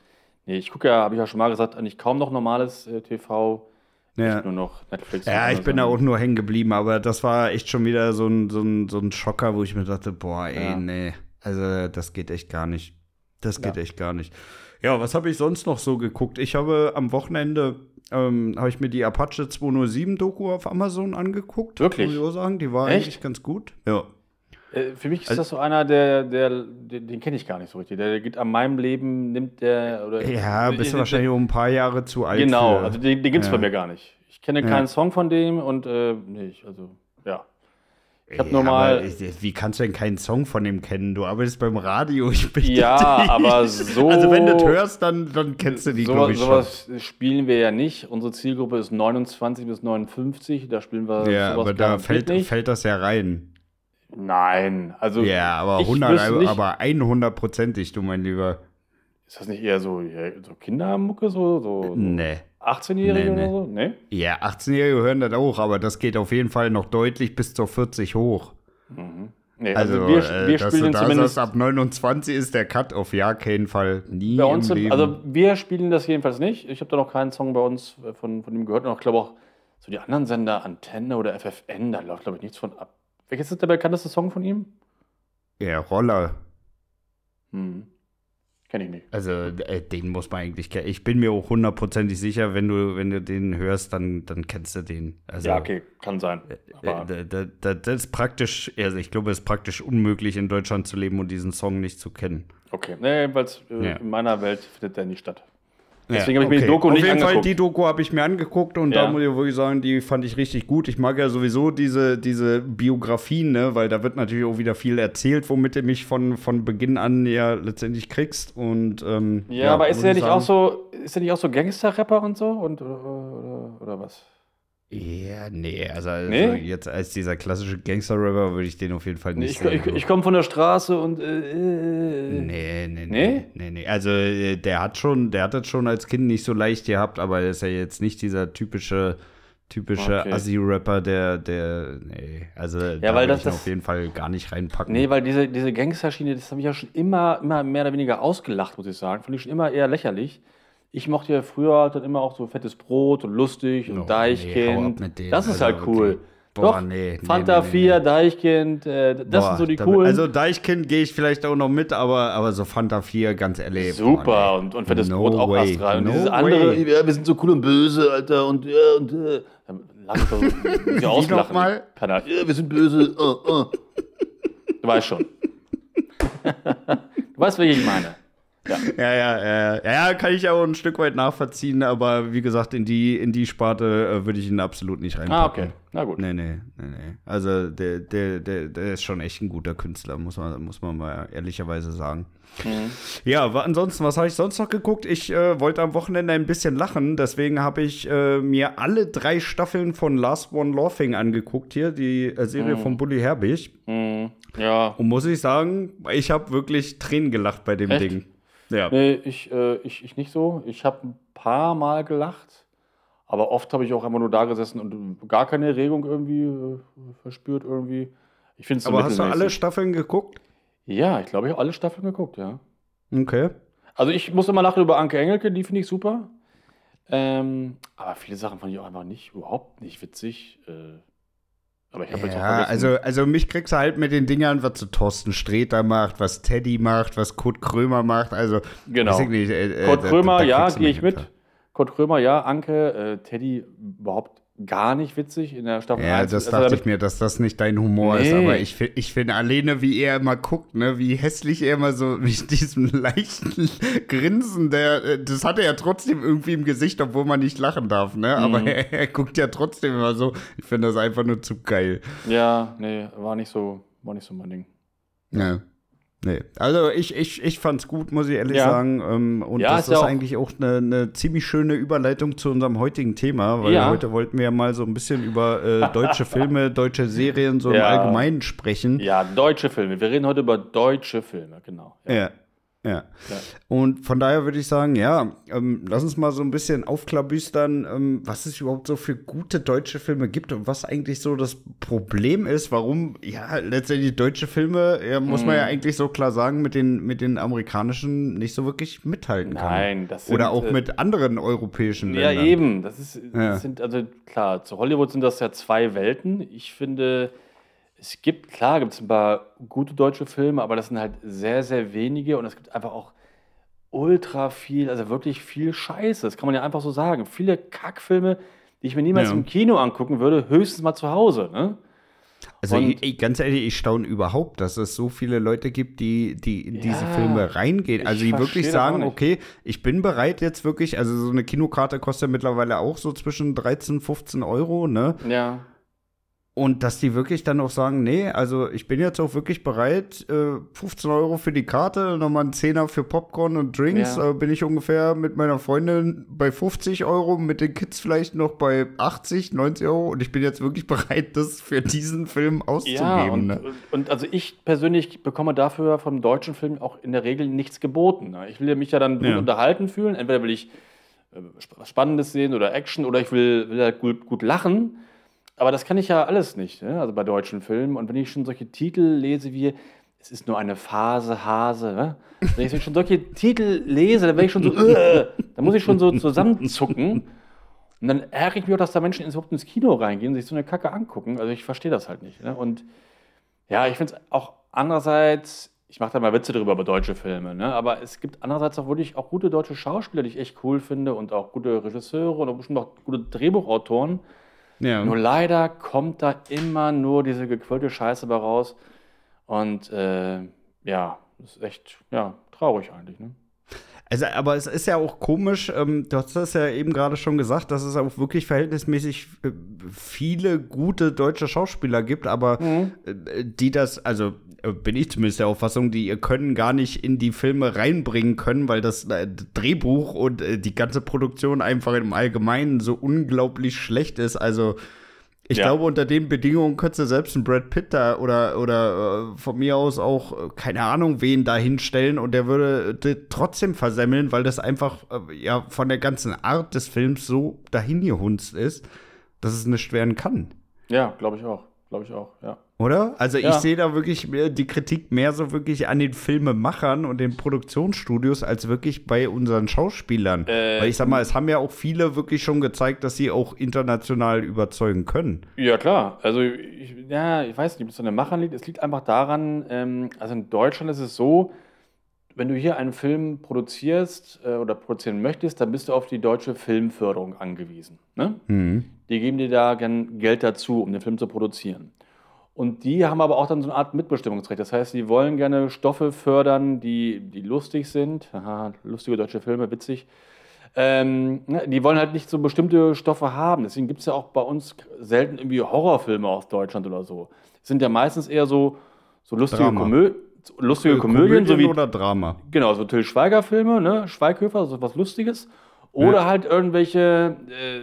nee, ich gucke ja, habe ich ja schon mal gesagt, eigentlich kaum noch normales äh, TV, Ja. nicht nur noch Netflix. Ja, ich bin da auch nur hängen geblieben, aber das war echt schon wieder so ein, so ein, so ein Schocker, wo ich mir dachte, boah, ey, Ja. nee, also das geht echt gar nicht. Das geht Ja. echt gar nicht. Ja, was habe ich sonst noch so geguckt? Ich habe am Wochenende, ähm, habe ich mir die Apache 207 Doku auf Amazon angeguckt. Wirklich? Muss ich auch sagen, die war Echt? eigentlich ganz gut. Ja. Äh, Für mich ist Also- das so einer, der, der, den, den kenne ich gar nicht so richtig. Der, der geht an meinem Leben, nimmt der oder. Ja, bist du wahrscheinlich um ein paar Jahre zu alt. Genau, für. also den, den gibt es Ja. bei mir gar nicht. Ich kenne Ja. keinen Song von dem und äh, nee, also ja. Ich habe Ja, nur mal. Wie kannst du denn keinen Song von dem kennen? Du arbeitest beim Radio. Ich bin Ja, aber so- Also, wenn du das hörst, dann, dann kennst du die, glaube sowas, ich schon. sowas spielen wir ja nicht. Unsere Zielgruppe ist 29 bis 59. Da spielen wir Ja, sowas aber da fällt, nicht. fällt das ja rein. Nein, also Ja, aber, ich 100, wüsste nicht, aber 100%ig, du mein Lieber. ist das nicht eher so, so Kindermucke, so, so, Nee. 18-Jährige Nee, nee. oder so? Nee? Ja, 18-Jährige hören das auch, aber das geht auf jeden Fall noch deutlich bis zur 40 hoch. Nee, Also, also, wir, äh, wir spielen du den da zumindest. ab 29 ist der Cut auf ja keinen Fall. Nie Bei uns, im Leben. also wir spielen das jedenfalls nicht. Ich habe da noch keinen Song bei uns äh, von, von ihm gehört. Und ich glaube auch, so die anderen Sender, Antenne oder FFN, da läuft, glaube ich, nichts von ab. Welches ist der bekannteste Song von ihm? ja, Roller. Hm. Kenne ich nicht. Also, äh, den muss man eigentlich kennen. Ich bin mir auch hundertprozentig sicher, wenn du, wenn du den hörst, dann, dann kennst du den. Also, ja, okay, kann sein. Äh, da, da, das ist praktisch, also ich glaube, es ist praktisch unmöglich, in Deutschland zu leben und diesen Song nicht zu kennen. okay. Nee, jedenfalls äh, Ja. in meiner Welt findet der nicht statt. Deswegen habe ich mir die Doku Auf nicht jeden Fall, angeguckt. die Doku habe ich mir angeguckt und Ja. da muss ich wirklich sagen, die fand ich richtig gut. Ich mag ja sowieso diese, diese Biografien, ne, weil da wird natürlich auch wieder viel erzählt, womit du mich von, von Beginn an ja letztendlich kriegst. Und, ähm, ja, aber ist er ich nicht auch so, ist er nicht auch so Gangster-Rapper und so? Und, oder, oder, oder was? Ja, nee, also, also Nee? jetzt als dieser klassische Gangster-Rapper würde ich den auf jeden Fall Nee, nicht ich ich, ich komme von der Straße und. Äh, äh, Nee, nee, Nee? nee, nee, nee. Also äh, der hat schon, der hat das schon als Kind nicht so leicht gehabt, aber er ist ja jetzt nicht dieser typische, typische Okay. Assi-Rapper, der, der, nee, also da weil würde das- ich ihn das- auf jeden Fall gar nicht reinpacken. Nee, weil diese, diese Gangsterschiene, das habe ich ja schon immer, immer mehr oder weniger ausgelacht, muss ich sagen. Fand ich schon immer eher lächerlich. Ich mochte ja früher halt dann immer auch so fettes Brot und lustig und Oh, nee, Deichkind. denen, das ist Alter, halt cool. wirklich. Boah, Doch, nee, nee, Fanta nee, nee, 4, nee. Deichkind, äh, das Boah, sind so die da- coolen. Also Deichkind gehe ich vielleicht auch noch mit, aber, aber so Fanta 4, ganz ehrlich. Super boah, nee. und, und fettes No Brot auch astral. Und No dieses andere, way. ja, wir sind so cool und böse, Alter, und ja, und äh. Lass doch sie auslachen. Penner. Ja, wir sind böse. Uh, uh. Du weißt schon. du weißt, welche ich meine. Ja. Ja, ja, ja, ja, ja, kann ich auch ein Stück weit nachvollziehen, aber wie gesagt, in die, in die Sparte äh, würde ich ihn absolut nicht reinpacken. Ah, okay. Na gut. Nee, nee, nee, nee. Also der, der, der, der ist schon echt ein guter Künstler, muss man, muss man mal ehrlicherweise sagen. Mhm. Ja, ansonsten, was habe ich sonst noch geguckt? Ich äh, wollte am Wochenende ein bisschen lachen, deswegen habe ich äh, mir alle drei Staffeln von Last One Laughing angeguckt hier, die äh, Serie von Bully Herbig. Mhm. Ja. Und muss ich sagen, ich habe wirklich Tränen gelacht bei dem Echt? Ding. Ja. Nee, ich, äh, ich, ich nicht so. Ich habe ein paar Mal gelacht, aber oft habe ich auch einfach nur da gesessen und gar keine Regung irgendwie äh, verspürt irgendwie. Ich finde es so Aber hast du alle. Staffeln geguckt? Ja, ich glaube, ich habe alle Staffeln geguckt, ja. Okay. Also ich muss immer lachen über Anke Engelke, die finde ich super. Ähm, aber viele Sachen fand ich auch einfach nicht, überhaupt nicht witzig. Äh, aber ich habe jetzt auch Ja, vergessen. also, also mich kriegst du halt mit den Dingern, was so Thorsten Sträter macht, was Teddy macht, was Kurt Krömer macht. Also, Genau. nicht, äh, äh, Kurt da- Krömer, da ja, kriegst du gehe ich mit. unter. Kurt Krömer, ja, Anke, äh, Teddy überhaupt gar nicht witzig in der Staffel Ja, 1. das Also dachte damit- ich mir, dass das nicht dein Humor ist. Nee. Aber ich, ich finde alleine, wie er immer guckt, ne, wie hässlich er immer so mit diesem leichten Grinsen, der, äh, das hat er ja trotzdem irgendwie im Gesicht, obwohl man nicht lachen darf, ne? Aber Mhm. er, er guckt ja trotzdem immer so. Ich finde das einfach nur zu geil. Ja, nee, war nicht so, war nicht so mein Ding. Ja. Nee. Also ich, ich, ich fand's gut, muss ich ehrlich Ja. sagen. Ähm, und Ja, das ist auch- eigentlich auch eine, eine ziemlich schöne Überleitung zu unserem heutigen Thema, weil Ja. heute wollten wir ja mal so ein bisschen über äh, deutsche Filme, deutsche Serien so im. Allgemeinen sprechen. Ja, deutsche Filme. Wir reden heute über deutsche Filme, genau. Ja. Ja. Ja. Ja. Und von daher würde ich sagen, ja, ähm, lass uns mal so ein bisschen aufklabüstern, ähm, was es überhaupt so für gute deutsche Filme gibt und was eigentlich so das Problem ist, warum, ja, letztendlich deutsche Filme, ja, muss Mhm. man ja eigentlich so klar sagen, mit den, mit den amerikanischen nicht so wirklich mithalten kann. Nein, das sind, Oder auch äh, mit anderen europäischen Ja, Ländern. eben. Das ist, das Ja. sind, also klar, zu Hollywood sind das ja zwei Welten. Ich finde, es gibt, klar, gibt es ein paar gute deutsche Filme, aber das sind halt sehr, sehr wenige und es gibt einfach auch ultra viel, also wirklich viel Scheiße. Das kann man ja einfach so sagen. Viele Kackfilme, die ich mir niemals Ja. im Kino angucken würde, höchstens mal zu Hause. Ne? Also ich, ich, ganz ehrlich, ich staune überhaupt, dass es so viele Leute gibt, die, die in diese Ja, Filme reingehen. Also die wirklich sagen, okay, ich bin bereit jetzt wirklich, also so eine Kinokarte kostet ja mittlerweile auch so zwischen 13, 15 Euro, ne? Ja. Und dass die wirklich dann auch sagen, nee, also ich bin jetzt auch wirklich bereit, äh, 15 Euro für die Karte, nochmal einen Zehner für Popcorn und Drinks, Ja. äh, bin ich ungefähr mit meiner Freundin bei 50 Euro, mit den Kids vielleicht noch bei 80, 90 Euro und ich bin jetzt wirklich bereit, das für diesen Film Ja, auszugeben. und, ne? und also ich persönlich bekomme dafür vom deutschen Film auch in der Regel nichts geboten. ne? Ich will mich ja dann gut Ja. unterhalten fühlen. Entweder will ich äh, was Spannendes sehen oder Action oder ich will, will halt gut, gut lachen. Aber das kann ich ja alles nicht, ne? also bei deutschen Filmen. Und wenn ich schon solche Titel lese wie Es ist nur eine Phase, Hase, ne? wenn ich schon solche Titel lese, dann werde ich schon so, äh, dann muss ich schon so zusammenzucken. Und dann ärgere ich mich auch, dass da Menschen ins, überhaupt ins Kino reingehen und sich so eine Kacke angucken. Also ich verstehe das halt nicht. Ne? Und ja, ich finde es auch andererseits, ich mache da mal Witze drüber über deutsche Filme, ne? aber es gibt andererseits auch wirklich auch gute deutsche Schauspieler, die ich echt cool finde und auch gute Regisseure und auch bestimmt auch gute Drehbuchautoren. Ja. Nur leider kommt da immer nur diese gequirlte Scheiße bei raus. Und äh, ja, das ist echt ja, traurig eigentlich. Ne? Also, aber es ist ja auch komisch, ähm, du hast das ja eben gerade schon gesagt, dass es auch wirklich verhältnismäßig äh, viele gute deutsche Schauspieler gibt, aber Mhm. äh, die das, also bin ich zumindest der Auffassung, die ihr Können gar nicht in die Filme reinbringen können, weil das äh, Drehbuch und äh, die ganze Produktion einfach im Allgemeinen so unglaublich schlecht ist. Also ich Ja. glaube, unter den Bedingungen könntest du selbst einen Brad Pitt da oder, oder äh, von mir aus auch, äh, keine Ahnung, wen da hinstellen und der würde trotzdem versemmeln, weil das einfach äh, ja von der ganzen Art des Films so dahingehunzt ist, dass es nicht werden kann. Ja, glaube ich auch. Glaube ich auch, ja. Oder? Also ich Ja. sehe da wirklich mehr die Kritik mehr so wirklich an den Filmemachern und den Produktionsstudios als wirklich bei unseren Schauspielern. Äh, Weil ich sag mal, es haben ja auch viele wirklich schon gezeigt, dass sie auch international überzeugen können. Ja, klar. Also, ich, ja, ich weiß nicht, ob es an den Machern liegt. Es liegt einfach daran, ähm, also in Deutschland ist es so, wenn du hier einen Film produzierst äh, oder produzieren möchtest, dann bist du auf die deutsche Filmförderung angewiesen. Ne? Die geben dir da gern Geld dazu, um den Film zu produzieren. Und die haben aber auch dann so eine Art Mitbestimmungsrecht. Das heißt, sie wollen gerne Stoffe fördern, die, die lustig sind. Haha, lustige deutsche Filme, witzig. Ähm, ne, die wollen halt nicht so bestimmte Stoffe haben. Deswegen gibt es ja auch bei uns selten irgendwie Horrorfilme aus Deutschland oder so. Es sind ja meistens eher so, so lustige. Komö lustige Komödien, so wie oder Drama. Genau, so Till Schweiger-Filme, ne? Schweighöfer, so was Lustiges. Oder Ja. halt irgendwelche äh,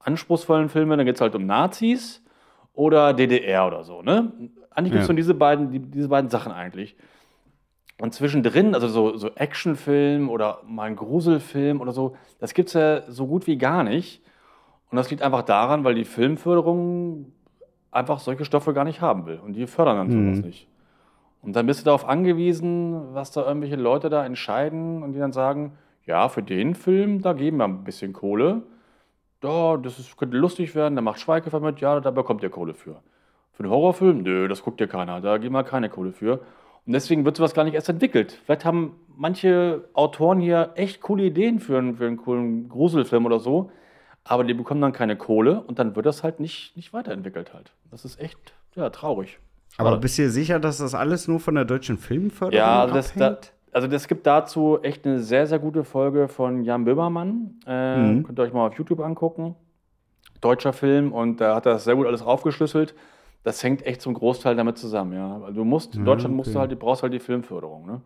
anspruchsvollen Filme, dann geht es halt um Nazis oder DDR oder so, ne? Eigentlich gibt es Ja. nur diese beiden, die, diese beiden Sachen eigentlich. Und zwischendrin, also so, so Actionfilm oder mal ein Gruselfilm oder so, das gibt es ja so gut wie gar nicht. Und das liegt einfach daran, weil die Filmförderung einfach solche Stoffe gar nicht haben will. Und die fördern dann Mhm. sowas nicht. Und dann bist du darauf angewiesen, was da irgendwelche Leute da entscheiden und die dann sagen, ja, für den Film, da geben wir ein bisschen Kohle. Da, das ist, könnte lustig werden, da macht Schweighöfer mit, ja, da bekommt ihr Kohle für. Für einen Horrorfilm, nö, das guckt ja keiner, da geben wir keine Kohle für. Und deswegen wird sowas gar nicht erst entwickelt. Vielleicht haben manche Autoren hier echt coole Ideen für einen, für einen coolen Gruselfilm oder so, aber die bekommen dann keine Kohle und dann wird das halt nicht, nicht weiterentwickelt halt. Das ist echt, ja, traurig. Aber bist du dir sicher, dass das alles nur von der deutschen Filmförderung Ja, also das, da, abhängt? Also das gibt dazu echt eine sehr, sehr gute Folge von Jan Böhmermann. Äh, Mhm. Könnt ihr euch mal auf YouTube angucken. Deutscher Film und da hat er das sehr gut alles aufgeschlüsselt. Das hängt echt zum Großteil damit zusammen, ja. Weil Du musst, in Deutschland musst du okay. halt, du brauchst halt die Filmförderung. Ne?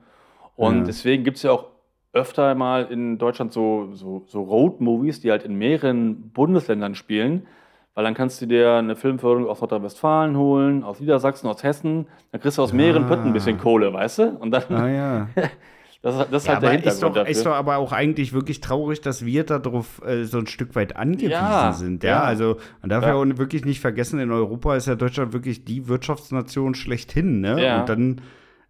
Und Ja. deswegen gibt es ja auch öfter mal in Deutschland so, so, so Road-Movies, die halt in mehreren Bundesländern spielen. Weil dann kannst du dir eine Filmförderung aus Nordrhein-Westfalen holen, aus Niedersachsen, aus Hessen. Dann kriegst du aus mehreren Ah. Pötten ein bisschen Kohle, weißt du? Und dann, Ah ja. das, ist- das ist ja halt der aber ist Hintergrund doch, dafür. ist doch aber auch eigentlich wirklich traurig, dass wir darauf äh, so ein Stück weit angewiesen Ja, sind. Ja, ja. also man darf Ja. ja. auch wirklich nicht vergessen, in Europa ist ja Deutschland wirklich die Wirtschaftsnation schlechthin. Ne? Ja. Und dann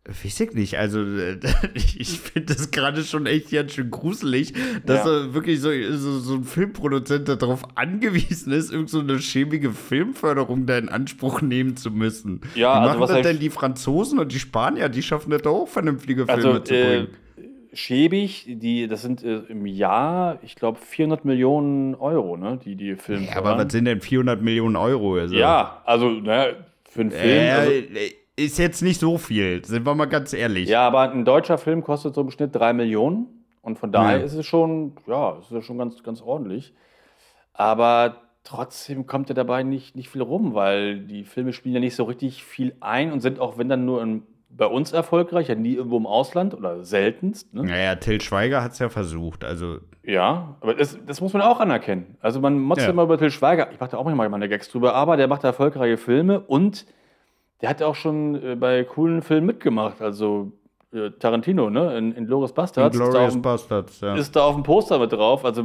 Weiß ich nicht, also äh, ich finde das gerade schon echt ganz schön gruselig, dass Ja. wirklich so, so, so ein Filmproduzent darauf angewiesen ist, irgend so eine schäbige Filmförderung da in Anspruch nehmen zu müssen. Ja, Wie also machen was das denn die Franzosen und die Spanier? Die schaffen das doch auch, vernünftige Filme Also, zu äh, bringen. schäbig, die, das sind äh, im Jahr, ich glaube, 400 Millionen Euro, ne, die die Filme Ja, aber was sind denn 400 Millionen Euro? Also, Ja, also, naja, für einen Film. Äh, also, ist jetzt nicht so viel, sind wir mal ganz ehrlich. ja, aber ein deutscher Film kostet so im Schnitt 3 Millionen. Und von daher Ja. ist es schon, ja, es ist schon ganz, ganz ordentlich. Aber trotzdem kommt ja dabei nicht, nicht viel rum, weil die Filme spielen ja nicht so richtig viel ein und sind auch, wenn dann nur in, bei uns erfolgreich, ja nie irgendwo im Ausland oder seltenst. Ne? Naja, Till Schweiger hat es ja versucht. Also, Ja, aber das, das muss man auch anerkennen. Also man motzt Ja. immer über Till Schweiger. Ich mache da auch manchmal meine Gags drüber, aber der macht erfolgreiche Filme und der hat auch schon äh, bei coolen Filmen mitgemacht. Also äh, Tarantino, ne? In, in Glorious Bastards. Ist da, auf Glorious dem, Bastards, ja. ist da auf dem Poster mit drauf. Also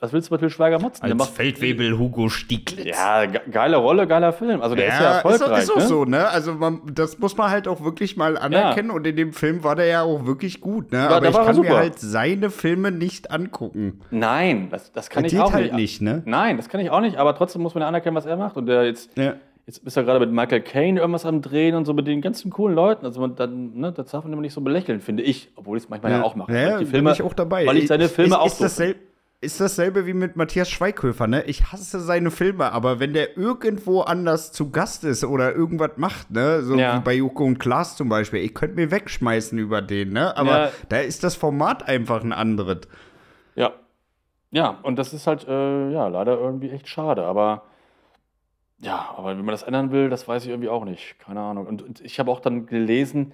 was willst du bei Till Schweiger motzen? Der Als macht- Feldwebel Hugo Stieglitz. Ja, ge geile Rolle, geiler Film. Also der ist ja ist, auch- erfolgreich. ist auch ne? so, ne? Also man, das muss man halt auch wirklich mal anerkennen und in dem Film war der ja auch wirklich gut, ne? Aber da ich er kann mir super. halt seine Filme nicht angucken. Nein, das, das kann Das ich geht auch halt nicht. nicht, ne? Nein, das kann ich auch nicht, aber trotzdem muss man ja anerkennen, was er macht. Und der jetzt Ja. Jetzt ist er gerade mit Michael Caine irgendwas am Drehen und so mit den ganzen coolen Leuten. Also man, dann, ne, das darf man immer nicht so belächeln, finde ich. Obwohl ich es manchmal ja, auch mache. Ja, ja die Filme, bin ich auch dabei. Weil ich seine Filme ist, auch ist so das sel- ist dasselbe wie mit Matthias Schweighöfer, ne? Ich hasse seine Filme, aber wenn der irgendwo anders zu Gast ist oder irgendwas macht, ne? So Ja. wie bei Joko und Klaas zum Beispiel, ich könnte mir wegschmeißen über den, ne? Aber Ja. da ist das Format einfach ein anderes. Ja. Ja, und das ist halt, äh, ja, leider irgendwie echt schade. Aber ja, aber wenn man das ändern will, das weiß ich irgendwie auch nicht. Keine Ahnung. Und, ich habe auch dann gelesen,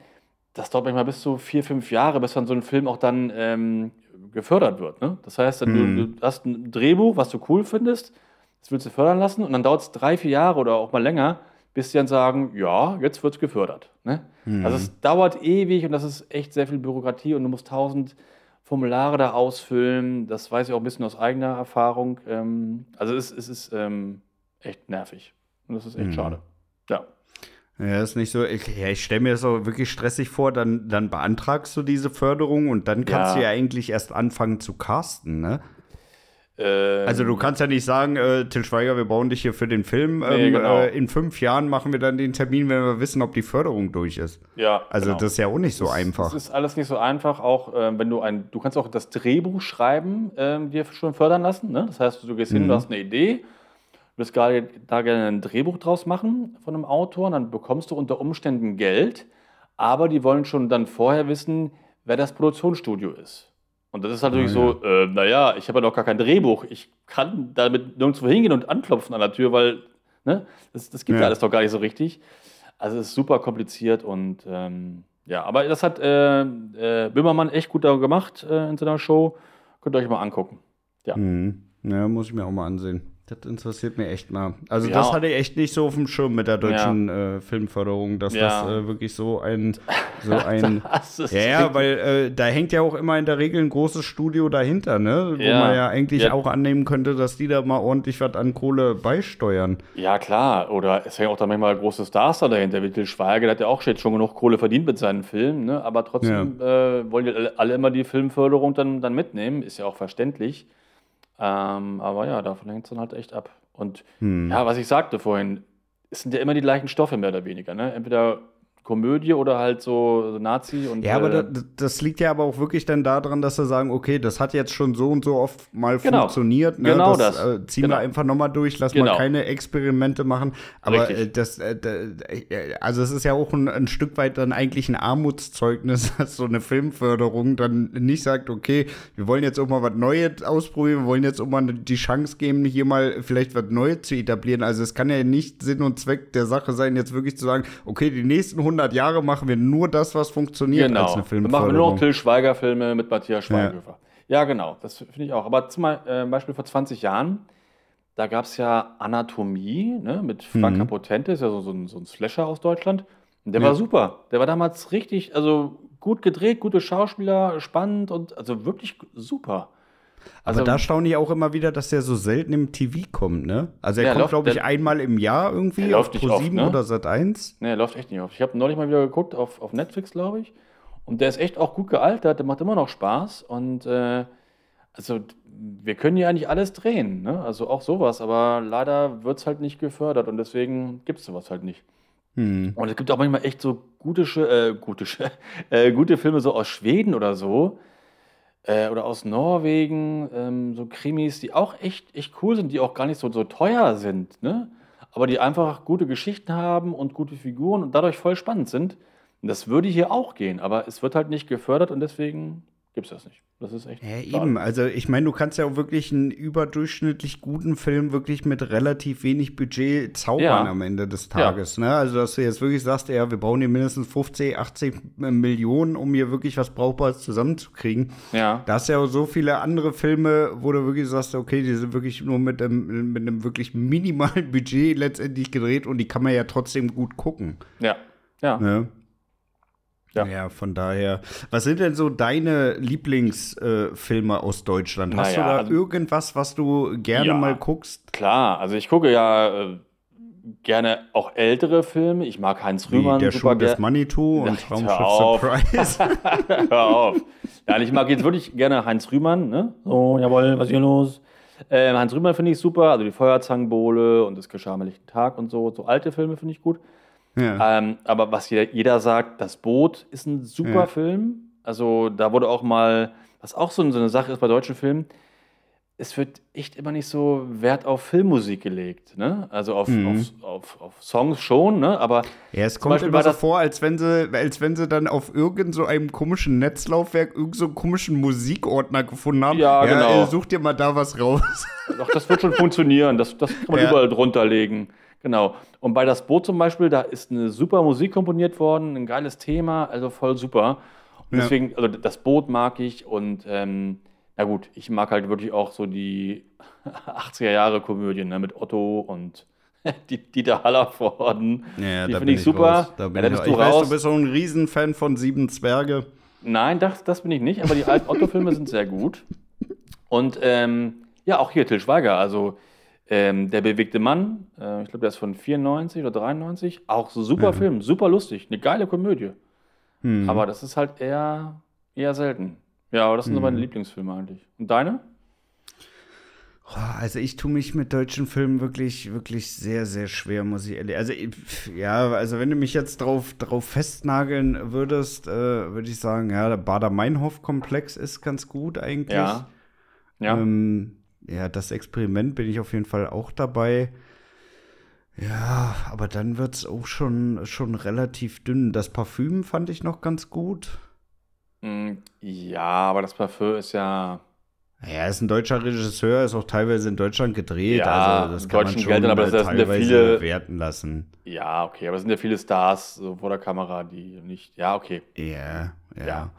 das dauert manchmal bis zu vier, fünf Jahre, bis dann so ein Film auch dann ähm, gefördert wird. Ne? Das heißt, Mhm. du, du hast ein Drehbuch, was du cool findest, das willst du fördern lassen und dann dauert es drei, vier Jahre oder auch mal länger, bis die dann sagen, ja, jetzt wird es gefördert. Ne? Also es dauert ewig und das ist echt sehr viel Bürokratie und du musst tausend Formulare da ausfüllen. Das weiß ich auch ein bisschen aus eigener Erfahrung. Ähm, also es, es ist ähm, echt nervig. Und das ist echt schade. Ja. Ja, ist nicht so. Ich, ja, ich stelle mir das auch wirklich stressig vor, dann, dann beantragst du diese Förderung und dann kannst Ja. du ja eigentlich erst anfangen zu casten, ne? Ähm, Also du kannst ja nicht sagen, äh, Till Schweiger, wir bauen dich hier für den Film. Nee, Ähm, genau. äh, in fünf Jahren machen wir dann den Termin, wenn wir wissen, ob die Förderung durch ist. ja, Also genau. das ist ja auch nicht so einfach. Es ist alles nicht so einfach, auch ähm, wenn du ein, du kannst auch das Drehbuch schreiben, ähm, dir schon fördern lassen. Ne? Das heißt, du gehst hin, Mhm. du hast eine Idee, du willst gerade, da gerne ein Drehbuch draus machen von einem Autor, und dann bekommst du unter Umständen Geld, aber die wollen schon dann vorher wissen, wer das Produktionsstudio ist. Und das ist natürlich so, äh, naja, ich habe ja noch gar kein Drehbuch, ich kann damit nirgendwo hingehen und anklopfen an der Tür, weil ne, das, das gibt ja. Ja. alles doch gar nicht so richtig. Also es ist super kompliziert und ähm, ja, aber das hat äh, äh, Böhmermann echt gut da gemacht äh, in seiner Show. Könnt ihr euch mal angucken. Ja. Mhm. Ja, muss ich mir auch mal ansehen. Das interessiert mich echt mal. Also Ja. das hatte ich echt nicht so auf dem Schirm mit der deutschen äh, Filmförderung, dass Ja. das äh, wirklich so ein, so ein Ja, ja, weil äh, da hängt ja auch immer in der Regel ein großes Studio dahinter, ne? Wo Ja. man ja eigentlich Ja. auch annehmen könnte, dass die da mal ordentlich was an Kohle beisteuern. Ja, klar. Oder es hängen auch da manchmal große Stars da dahinter, wie Til Schweiger, der hat ja auch jetzt schon genug Kohle verdient mit seinen Filmen, ne? aber trotzdem äh, wollen die alle, alle immer die Filmförderung dann, dann mitnehmen, ist ja auch verständlich. Ähm, aber ja, davon hängt es dann halt echt ab. Und Hm. ja, was ich sagte vorhin, es sind ja immer die gleichen Stoffe mehr oder weniger. Ne? Entweder Komödie oder halt so, so Nazi und Ja, aber äh, das, das liegt ja aber auch wirklich dann daran, dass sie sagen, okay, das hat jetzt schon so und so oft mal Genau. funktioniert. Ne? Genau das. das. Äh, ziehen Genau. wir einfach nochmal durch, lass Genau. mal keine Experimente machen. Aber äh, das, äh, da- äh, also es ist ja auch ein, ein Stück weit dann eigentlich ein Armutszeugnis, dass so eine Filmförderung dann nicht sagt, okay, wir wollen jetzt auch mal was Neues ausprobieren, wir wollen jetzt auch mal die Chance geben, hier mal vielleicht was Neues zu etablieren. Also es kann ja nicht Sinn und Zweck der Sache sein, jetzt wirklich zu sagen, okay, die nächsten 100 Jahre machen wir nur das, was funktioniert Genau. als eine Wir machen Filmförderung. nur noch Till Schweiger-Filme mit Matthias Schweighöfer. Ja. genau, das finde ich auch. Aber zum äh, Beispiel vor 20 Jahren, da gab es ja Anatomie ne, mit Franka Mhm. Potente, ist ja so, so, ein, so ein Slasher aus Deutschland. Und der Ja. war super. Der war damals richtig, also gut gedreht, gute Schauspieler, spannend und also wirklich super. Also, Aber da staune ich auch immer wieder, dass der so selten im TV kommt, ne? Also er Ja, kommt, glaube ich, der- einmal im Jahr irgendwie auf oft, Pro7 ne? oder Sat 1. Nee, läuft echt nicht auf. Ich habe neulich mal wieder geguckt auf, auf Netflix, glaube ich. Und der ist echt auch gut gealtert, der macht immer noch Spaß. Und äh, also wir können ja eigentlich alles drehen, ne? Also auch sowas, aber leider wird es halt nicht gefördert und deswegen gibt es sowas halt nicht. Hm. Und es gibt auch manchmal echt so gute, äh, gute, äh, gute Filme so aus Schweden oder so. Äh, oder aus Norwegen, ähm, so Krimis, die auch echt, echt cool sind, die auch gar nicht so, so teuer sind, ne? Aber die einfach gute Geschichten haben und gute Figuren und dadurch voll spannend sind. Und das würde hier auch gehen, aber es wird halt nicht gefördert und deswegen gibt es das nicht. Das ist echt. Ja, schade. eben. Also ich meine, du kannst ja auch wirklich einen überdurchschnittlich guten Film wirklich mit relativ wenig Budget zaubern Ja. am Ende des Ja. Tages. Ne? Also dass du jetzt wirklich sagst, ja, wir brauchen hier mindestens 50, 80 Millionen, um hier wirklich was Brauchbares zusammenzukriegen. Ja. Da hast du ja auch so viele andere Filme, wo du wirklich sagst, okay, die sind wirklich nur mit einem, mit einem wirklich minimalen Budget letztendlich gedreht und die kann man ja trotzdem gut gucken. Ja. Ja. Ne? Ja. Ja. von daher. Was sind denn so deine Lieblingsfilme äh, aus Deutschland? Hast Naja, du da also- irgendwas, was du gerne Ja. mal guckst? Klar, also ich gucke ja äh, gerne auch ältere Filme. Ich mag Heinz Wie Rühmann der super Schuh des. Manitou und Ach, hör Raumschiff auf. Surprise. Hör auf. Ja, und ich mag jetzt wirklich gerne Heinz Rühmann. Ne? So, jawohl, was ist hier los? Ähm, Heinz Rühmann finde ich super. Also die Feuerzangenbowle und das Geschah am lichten Tag und so. So alte Filme finde ich gut. Ja. Ähm, aber was jeder, jeder sagt, das Boot ist ein super Ja. Film. Also da wurde auch mal, was auch so, eine Sache ist bei deutschen Filmen, es wird echt immer nicht so Wert auf Filmmusik gelegt, ne? Also auf, Mhm. auf, auf, auf Songs schon, ne? Aber Ja, es kommt Beispiel immer so vor, als wenn sie, als wenn sie dann auf irgend so einem komischen Netzlaufwerk irgend so komischen Musikordner gefunden haben. Ja, genau. äh, such dir mal da was raus. Doch, das wird schon funktionieren. Das, das kann man Ja. überall drunter legen. Genau. Und bei das Boot zum Beispiel, da ist eine super Musik komponiert worden, ein geiles Thema, also voll super. Und Ja. deswegen, also das Boot mag ich und ähm, na gut, ich mag halt wirklich auch so die 80er Jahre Komödien ne, mit Otto und die Dieter Hallervorden. Ja, die finde ich super. raus. Da Ja, bin da ich raus. du ich weiß, raus. du bist so ein Riesenfan von Sieben Zwerge. Nein, das, das bin ich nicht, aber die alten Otto-Filme sind sehr gut. Und ähm, ja, auch hier Till Schweiger, also ähm, Der bewegte Mann, äh, ich glaube, der ist von 94 oder 93, auch so super Film, super lustig, eine geile Komödie. Hm. Aber das ist halt eher, eher selten. Ja, aber das sind so Mhm. meine Lieblingsfilme eigentlich. Und deine? Also ich tue mich mit deutschen Filmen wirklich, wirklich sehr, sehr schwer, muss ich ehrlich. Also ich- ja, also wenn du mich jetzt drauf, drauf festnageln würdest, äh, würde ich sagen, ja, der Bader-Meinhof-Komplex ist ganz gut eigentlich. Ja. Ja. Ähm, ja, das Experiment bin ich auf jeden Fall auch dabei. Ja, aber dann wird es auch schon, schon relativ dünn. Das Parfüm fand ich noch ganz gut. Mm, ja, aber das Parfüm ist ja. Ja, er ist ein deutscher Regisseur, ist auch teilweise in Deutschland gedreht. Ja, also das kann man schon Geldern, aber das sind ja viele- werten lassen. Ja, okay, aber es sind ja viele Stars so vor der Kamera, die nicht. Ja, okay. Ja, ja. Ja.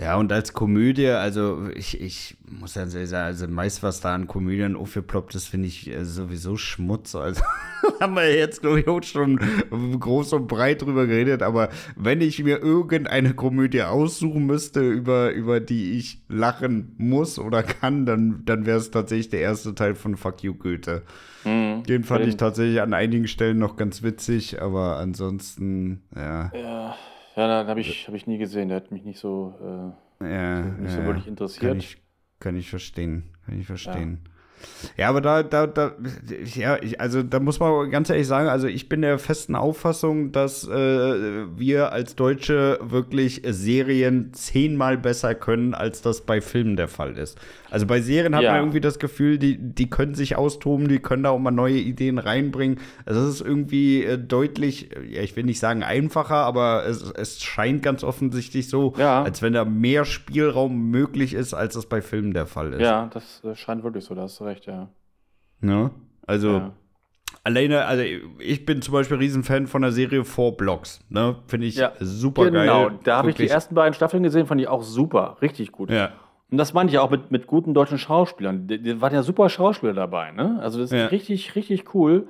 Ja, und als Komödie, also ich, ich muss ja sagen, also meist, was da an Komödien aufgeploppt ist, finde ich äh, sowieso Schmutz. Also haben wir jetzt, glaube ich, auch schon groß und breit drüber geredet. Aber wenn ich mir irgendeine Komödie aussuchen müsste, über, über die ich lachen muss oder kann, dann, dann wäre es tatsächlich der erste Teil von Fuck You Goethe. Mhm. Den fand ich tatsächlich an einigen Stellen noch ganz witzig, aber ansonsten, ja. Ja, ja den habe ich, hab ich nie gesehen. Der hat mich nicht so, Ja, äh, nicht so ja, wirklich Kann interessiert. ich, kann ich verstehen. Kann ich verstehen. Ja, aber da, da, da, ja, ich, also da muss man ganz ehrlich sagen, also ich bin der festen Auffassung, dass äh, wir als Deutsche wirklich Serien zehnmal besser können, als das bei Filmen der Fall ist. Also bei Serien hat Ja. man irgendwie das Gefühl, die, die können sich austoben, die können da auch mal neue Ideen reinbringen. Also es ist irgendwie äh, deutlich, ja, ich will nicht sagen einfacher, aber es, es scheint ganz offensichtlich so, Ja. als wenn da mehr Spielraum möglich ist, als das bei Filmen der Fall ist. Ja, das äh, scheint wirklich so, da hast du recht, ja. Ne? Also ja. alleine, also ich bin zum Beispiel Riesenfan von der Serie Four Blocks. Ne? Finde ich Ja, super geil. Genau, da habe ich die ersten beiden Staffeln gesehen, fand ich auch super, richtig gut. Ja. Und das meine ich auch mit, mit guten deutschen Schauspielern. Die waren ja super Schauspieler dabei, ne? Also das ist Ja. richtig, richtig cool.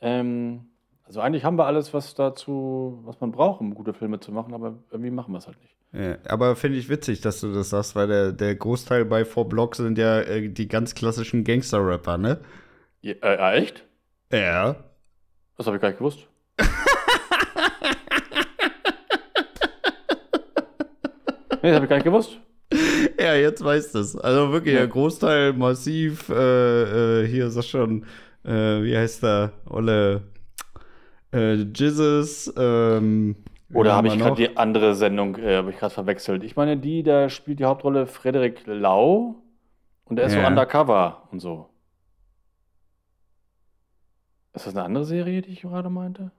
Ähm, also eigentlich haben wir alles, was dazu, was man braucht, um gute Filme zu machen, aber irgendwie machen wir es halt nicht. Ja, aber finde ich witzig, dass du das sagst, weil der, der Großteil bei Four Blocks sind ja äh, die ganz klassischen Gangster-Rapper, ne? Ja, äh, echt? Ja. Das habe ich gar nicht gewusst. nee, das habe ich gar nicht gewusst. Ja, jetzt weißt du es. Also wirklich, Ja. der Großteil massiv, äh, äh, hier sag schon, äh, wie heißt der? Olle äh, Jizzes, ähm, Oder habe ich gerade die andere Sendung, äh, habe ich gerade verwechselt. Ich meine, die, da spielt die Hauptrolle Frederik Lau und der ist Ja. so undercover und so. Ist das eine andere Serie, die ich gerade meinte?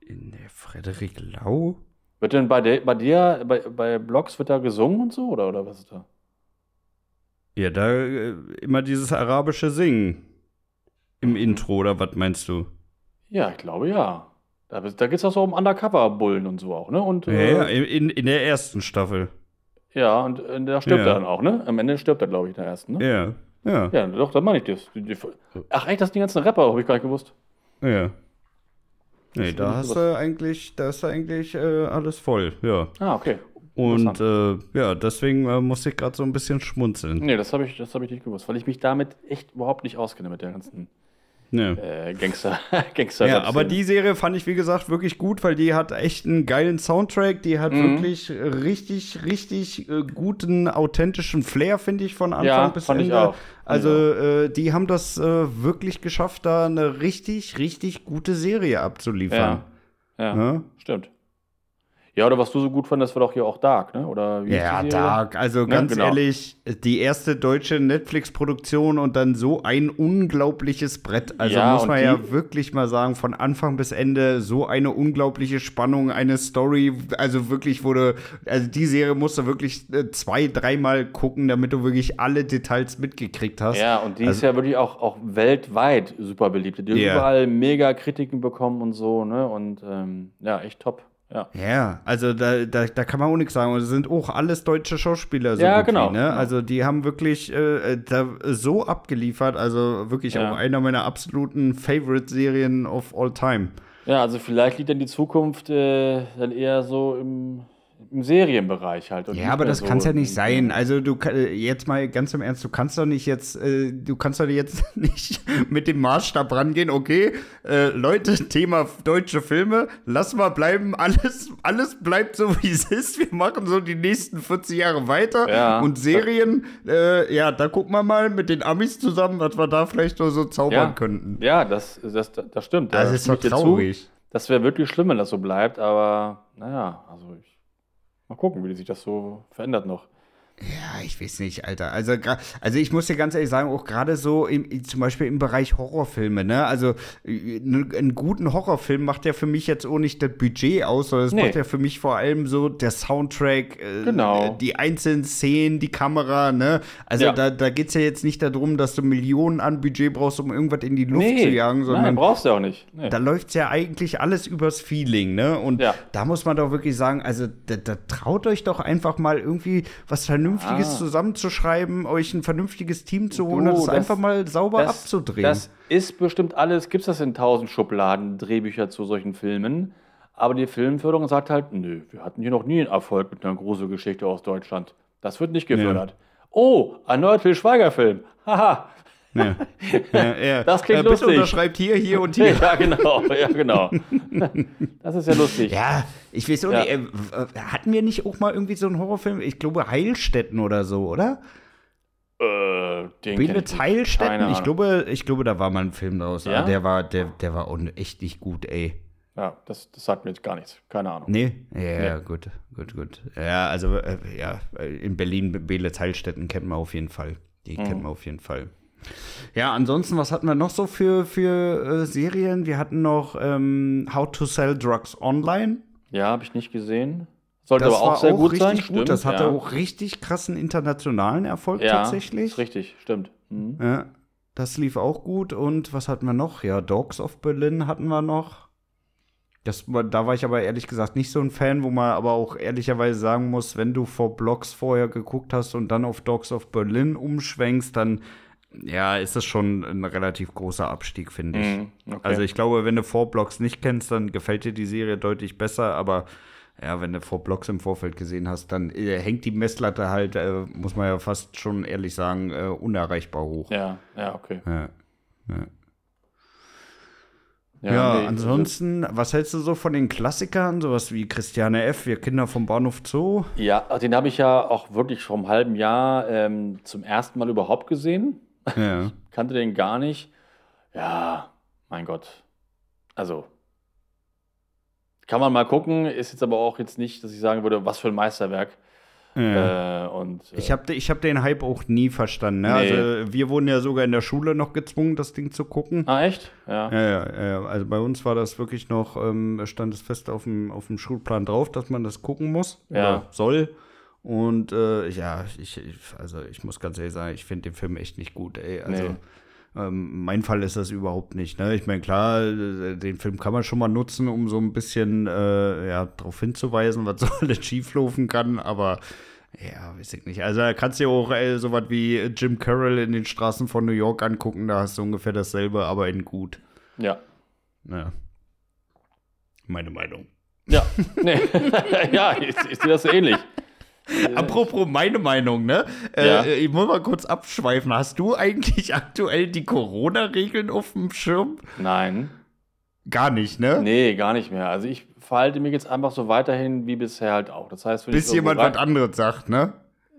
In der Frederik Lau? Wird denn bei, de, bei dir, bei, bei Blogs, wird da gesungen und so? Oder, oder was ist da? Ja, da äh, immer dieses arabische Singen im Intro, oder was meinst du? Ja, ich glaube ja. Da, da geht es auch so um Undercover-Bullen und so auch, ne? Und, Ja, äh, ja, in, in der ersten Staffel. ja, und äh, da stirbt Ja. er dann auch, ne? Am Ende stirbt er, glaube ich, in der ersten, ne? Ja, ja, Ja, doch, dann meine ich das. Ach, echt, das sind die ganzen Rapper, habe ich gar nicht gewusst. ja. Nee, da hast du eigentlich, da ist eigentlich äh, alles voll, ja. Ah, okay. Und äh, ja, deswegen äh, musste ich gerade so ein bisschen schmunzeln. Nee, das habe ich, das hab ich nicht gewusst, weil ich mich damit echt überhaupt nicht auskenne mit der ganzen Ja. äh, Gangster. Gangster Ja, aber die Serie fand ich, wie gesagt, wirklich gut, weil die hat echt einen geilen Soundtrack. Die hat Mhm. wirklich richtig, richtig äh, guten, authentischen Flair, finde ich, von Anfang Ja, bis fand ich Ende. auch. Fand Also, äh, die haben das äh, wirklich geschafft, da eine richtig, richtig gute Serie abzuliefern. Ja, ja Ja? stimmt. Ja, oder was du so gut fandest, war doch hier auch Dark, ne? Oder Ja? Dark. Also Ne, ganz genau. ehrlich, die erste deutsche Netflix-Produktion und dann so ein unglaubliches Brett. Also Ja, muss man ja wirklich mal sagen, von Anfang bis Ende so eine unglaubliche Spannung, eine Story. Also wirklich wurde, also die Serie musst du wirklich äh, zwei, dreimal gucken, damit du wirklich alle Details mitgekriegt hast. Ja, und die Also- ist ja wirklich auch, auch weltweit super beliebt. Die Ja. überall mega Kritiken bekommen und so, ne? Und ähm, ja, echt top. Ja. Ja, also da, da, da kann man auch nichts sagen. Und es sind auch alles deutsche Schauspieler so Ja, genau, wie, ne? genau. Also die haben wirklich äh, da so abgeliefert. Also wirklich Ja. auch einer meiner absoluten Favorite-Serien of all time. Ja, also vielleicht liegt dann die Zukunft äh, dann eher so im, im Serienbereich halt. und Ja, aber das so kann es ja nicht sein. Also du jetzt mal ganz im Ernst, du kannst doch nicht jetzt, äh, du kannst doch jetzt nicht mit dem Maßstab rangehen, okay, äh, Leute, Thema deutsche Filme, lass mal bleiben, alles, alles bleibt so wie es ist. Wir machen so die nächsten 40 Jahre weiter. Ja. Und Serien, äh, ja, da gucken wir mal mit den Amis zusammen, was wir da vielleicht noch so zaubern Ja, könnten. ja das, das, das stimmt. Da Das ist doch dir zu. traurig. Das wäre wirklich schlimm, wenn das so bleibt, aber naja, also ich mal gucken, wie sich das so verändert noch. Ja, ich weiß nicht, Alter. Also, also ich muss dir ganz ehrlich sagen, auch gerade so im, zum Beispiel im Bereich Horrorfilme, ne? Also äh, einen guten Horrorfilm macht ja für mich jetzt auch nicht das Budget aus, sondern es Nee. macht ja für mich vor allem so der Soundtrack, äh, Genau. die einzelnen Szenen, die Kamera, ne? Also Ja. da, da geht es ja jetzt nicht darum, dass du Millionen an Budget brauchst, um irgendwas in die Luft zu jagen, nein, sondern brauchst du auch nicht. Nee. da läuft es ja eigentlich alles übers Feeling, ne? Und Ja. da muss man doch wirklich sagen, also da, da traut euch doch einfach mal irgendwie was Vernünftiges Ah. zusammenzuschreiben, euch ein vernünftiges Team zu holen Du, und das, das- einfach mal sauber abzudrehen. Das ist bestimmt alles, gibt es das in tausend Schubladen, Drehbücher zu solchen Filmen. Aber die Filmförderung sagt halt, nö, wir hatten hier noch nie einen Erfolg mit einer Gruselgeschichte aus Deutschland. Das wird nicht gefördert. Oh, ein neuer Til Schweiger-Film. Haha. ja. Ja, ja. Das klingt bitte lustig. unterschreibt hier, hier und hier. Ja, genau, ja, genau. Das ist ja lustig. Ja, ich weiß auch Ja. nicht, äh, w- hatten wir nicht auch mal irgendwie so einen Horrorfilm? Ich glaube Heilstätten oder so, oder? Äh, den ich nicht. Heilstätten? Ich glaube, ich glaube, da war mal ein Film draus. Ja? Aber der war, der, der war echt nicht gut, ey. Ja, das, das sagt mir jetzt gar nichts. Keine Ahnung. Nee? Ja, ja, gut, gut, gut. Ja, also, äh, ja, in Berlin, Belitz Heilstätten kennt man auf jeden Fall. Die kennt man auf jeden Fall. Ja, ansonsten, was hatten wir noch so für, für äh, Serien? Wir hatten noch ähm, How to Sell Drugs Online. Ja, habe ich nicht gesehen. Sollte Das aber auch war sehr auch gut richtig sein. gut. Stimmt, das hatte ja. auch richtig krassen internationalen Erfolg ja, tatsächlich. Ist richtig, stimmt. Mhm. Ja, das lief auch gut. Und was hatten wir noch? Ja, Dogs of Berlin hatten wir noch. Das, da war ich aber ehrlich gesagt nicht so ein Fan, wo man aber auch ehrlicherweise sagen muss, wenn du vor Blogs vorher geguckt hast und dann auf Dogs of Berlin umschwenkst, dann ja, ist das schon ein relativ großer Abstieg, finde ich. Mhm, okay. Also ich glaube, wenn du vor Blogs nicht kennst, dann gefällt dir die Serie deutlich besser, aber ja, wenn du vor Blogs im Vorfeld gesehen hast, dann äh, hängt die Messlatte halt, äh, muss man ja fast schon ehrlich sagen, äh, unerreichbar hoch. Ja, ja, okay. Ja. Ja, nee, also ansonsten, was hältst du so von den Klassikern, sowas wie Christiane F., Wir Kinder vom Bahnhof Zoo? Ja, den habe ich ja auch wirklich vor einem halben Jahr ähm, zum ersten Mal überhaupt gesehen. Ja. Kannte den gar nicht. Ja, mein Gott. Also, kann man mal gucken. Ist jetzt aber auch jetzt nicht, dass ich sagen würde, was für ein Meisterwerk. ja. Äh, und, äh, Ich habe ich hab den Hype auch nie verstanden. Ne? Nee. Also, wir wurden ja sogar in der Schule noch gezwungen, das Ding zu gucken. Ah, echt? Ja. Ja, ja, ja, also bei uns war das wirklich noch, ähm, stand es fest auf dem, auf dem Schulplan drauf, dass man das gucken muss Ja. oder soll. Und äh, ja, ich, ich, also ich muss ganz ehrlich sagen, ich finde den Film echt nicht gut, ey. Also Nee. ähm, mein Fall ist das überhaupt nicht. Ne? Ich meine, klar, äh, den Film kann man schon mal nutzen, um so ein bisschen äh, ja, darauf hinzuweisen, was so alles schieflaufen kann, aber ja, weiß ich nicht. Also da kannst du dir auch äh, sowas wie Jim Carroll in den Straßen von New York angucken, da hast du ungefähr dasselbe, aber in gut. Ja. Ja. Meine Meinung. Ja. Nee. ja, ist, ist dir das so ähnlich? Apropos meine Meinung, ne? Ja. Äh, ich muss mal kurz abschweifen. Hast du eigentlich aktuell die Corona-Regeln auf dem Schirm? Nein. Gar nicht, ne? Nee, gar nicht mehr. Also ich verhalte mich jetzt einfach so weiterhin wie bisher halt auch. Das heißt, wenn Bis jemand was anderes sagt, ne?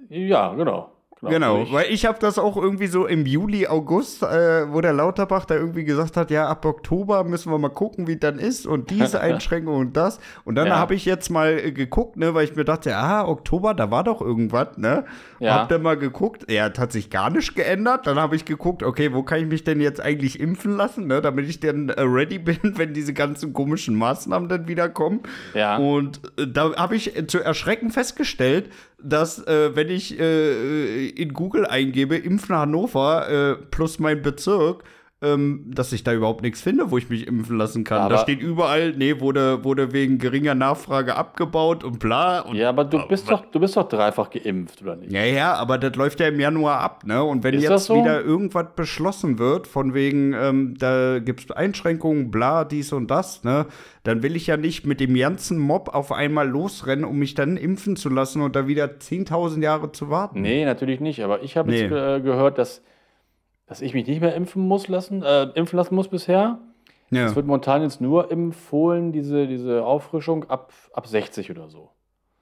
Ja, genau. Genau, Genau, ich- weil ich habe das auch irgendwie so im Juli, August, äh, wo der Lauterbach da irgendwie gesagt hat, ja, ab Oktober müssen wir mal gucken, wie dann ist und diese Einschränkung und das. Und dann Ja. habe ich jetzt mal äh, geguckt, ne, weil ich mir dachte, ah, Oktober, da war doch irgendwas, ne? Ja. Hab dann mal geguckt, ja, hat sich gar nicht geändert. Dann habe ich geguckt, okay, wo kann ich mich denn jetzt eigentlich impfen lassen, ne, damit ich dann äh, ready bin, wenn diese ganzen komischen Maßnahmen dann wieder kommen. Ja. Und äh, da habe ich zu erschrecken festgestellt, dass äh, wenn ich äh, in Google eingebe, Impfen Hannover äh, plus mein Bezirk, ähm, dass ich da überhaupt nichts finde, wo ich mich impfen lassen kann. da Aber- steht überall, nee, wurde, wurde wegen geringer Nachfrage abgebaut und bla. Und Ja, aber du bist doch, du bist doch dreifach geimpft, oder nicht? ja, ja, aber das läuft ja im Januar ab, ne? Und wenn Ist jetzt so? wieder irgendwas beschlossen wird, von wegen, ähm, da gibt es Einschränkungen, bla, dies und das, ne? Dann will ich ja nicht mit dem ganzen Mob auf einmal losrennen, um mich dann impfen zu lassen und da wieder 10.000 Jahre zu warten. Nee, natürlich nicht. Aber ich habe Nee. jetzt äh, gehört, dass, dass ich mich nicht mehr impfen muss lassen, äh, impfen lassen muss bisher. Ja. Es wird momentan jetzt nur empfohlen, diese, diese Auffrischung ab, ab 60 oder so.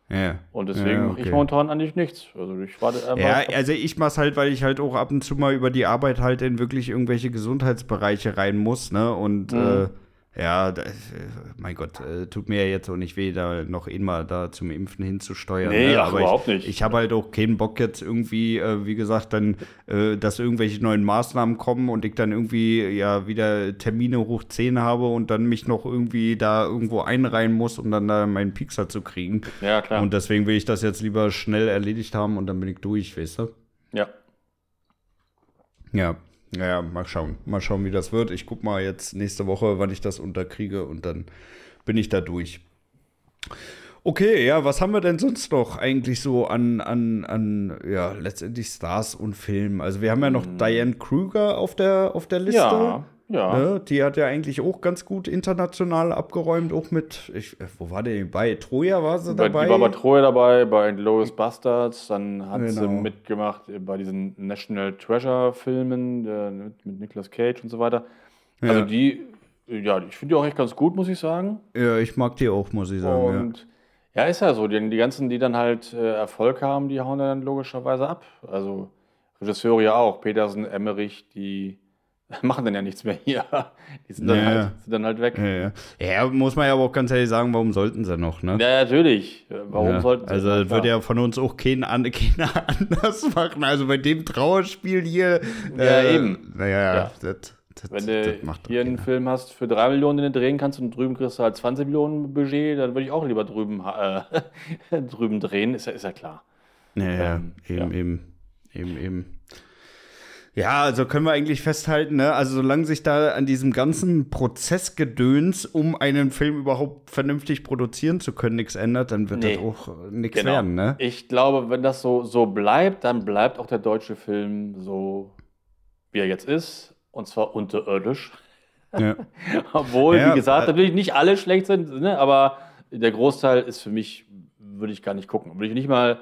ja. Und deswegen Ja, mache ich okay. momentan eigentlich nichts. Also ich warte. Ja, also ich mach's halt, weil ich halt auch ab und zu mal über die Arbeit halt in wirklich irgendwelche Gesundheitsbereiche rein muss, ne? Und Mhm. äh, ja, da, äh, mein Gott, äh, tut mir ja jetzt auch nicht weh, da noch immer da zum Impfen hinzusteuern. Nee, ne? ach, Aber überhaupt ich, nicht. Ich habe halt auch keinen Bock jetzt irgendwie, äh, wie gesagt, dann, äh, dass irgendwelche neuen Maßnahmen kommen und ich dann irgendwie ja wieder Termine hoch 10 habe und dann mich noch irgendwie da irgendwo einreihen muss, um dann da meinen Pixar zu kriegen. ja, klar. Und deswegen will ich das jetzt lieber schnell erledigt haben und dann bin ich durch, weißt du? ja. Ja, ja, ja, mal schauen. Mal schauen, wie das wird. Ich guck mal jetzt nächste Woche, wann ich das unterkriege und dann bin ich da durch. Okay, ja, was haben wir denn sonst noch eigentlich so an, an, an ja, letztendlich Stars und Filmen? Also wir haben ja noch Diane Kruger auf der, auf der Liste. Ja, ja. Ne? Die hat ja eigentlich auch ganz gut international abgeräumt, auch mit, ich, äh, wo war der bei? Troja war sie Bei, dabei? die war bei Troja dabei, bei Glorious Bastards, dann hat sie Genau. mitgemacht bei diesen National Treasure Filmen äh, mit, mit Nicolas Cage und so weiter. Also Ja. die, ja, ich finde die auch echt ganz gut, muss ich sagen. ja, ich mag die auch, muss ich sagen. ja. Und ja. ist ja so, die, die ganzen, die dann halt äh, Erfolg haben, die hauen dann logischerweise ab. Also Regisseure ja auch, Petersen, Emmerich, die machen dann ja nichts mehr hier. Die sind dann, Ja, halt, sind dann halt weg. Ja, ja. ja, muss man ja aber auch ganz ehrlich sagen, warum sollten sie noch, ne? Ja, natürlich. Warum sollten sie? Also, das wird ja von uns auch kein, an, keiner anders machen. Also, bei dem Trauerspiel hier. Ja, eben. Naja, Ja. das, das, Wenn du hier einen keiner. Film hast für 3 Millionen, den du drehen kannst und drüben kriegst du halt 20 Millionen Budget, dann würde ich auch lieber drüben, äh, drüben drehen, ist ja, ist ja klar. Ja, ja, ähm, eben, ja. eben, eben, eben. Ja, also können wir eigentlich festhalten, ne? Also solange sich da an diesem ganzen Prozessgedöns, um einen Film überhaupt vernünftig produzieren zu können, nichts ändert, dann wird Nee. das auch nichts Genau. werden, ne? Ich glaube, wenn das so, so bleibt, dann bleibt auch der deutsche Film so, wie er jetzt ist, und zwar unterirdisch. Ja. Obwohl, Ja, wie gesagt, äh, natürlich nicht alle schlecht sind, ne? aber der Großteil ist für mich, würde ich gar nicht gucken. Würde ich nicht mal,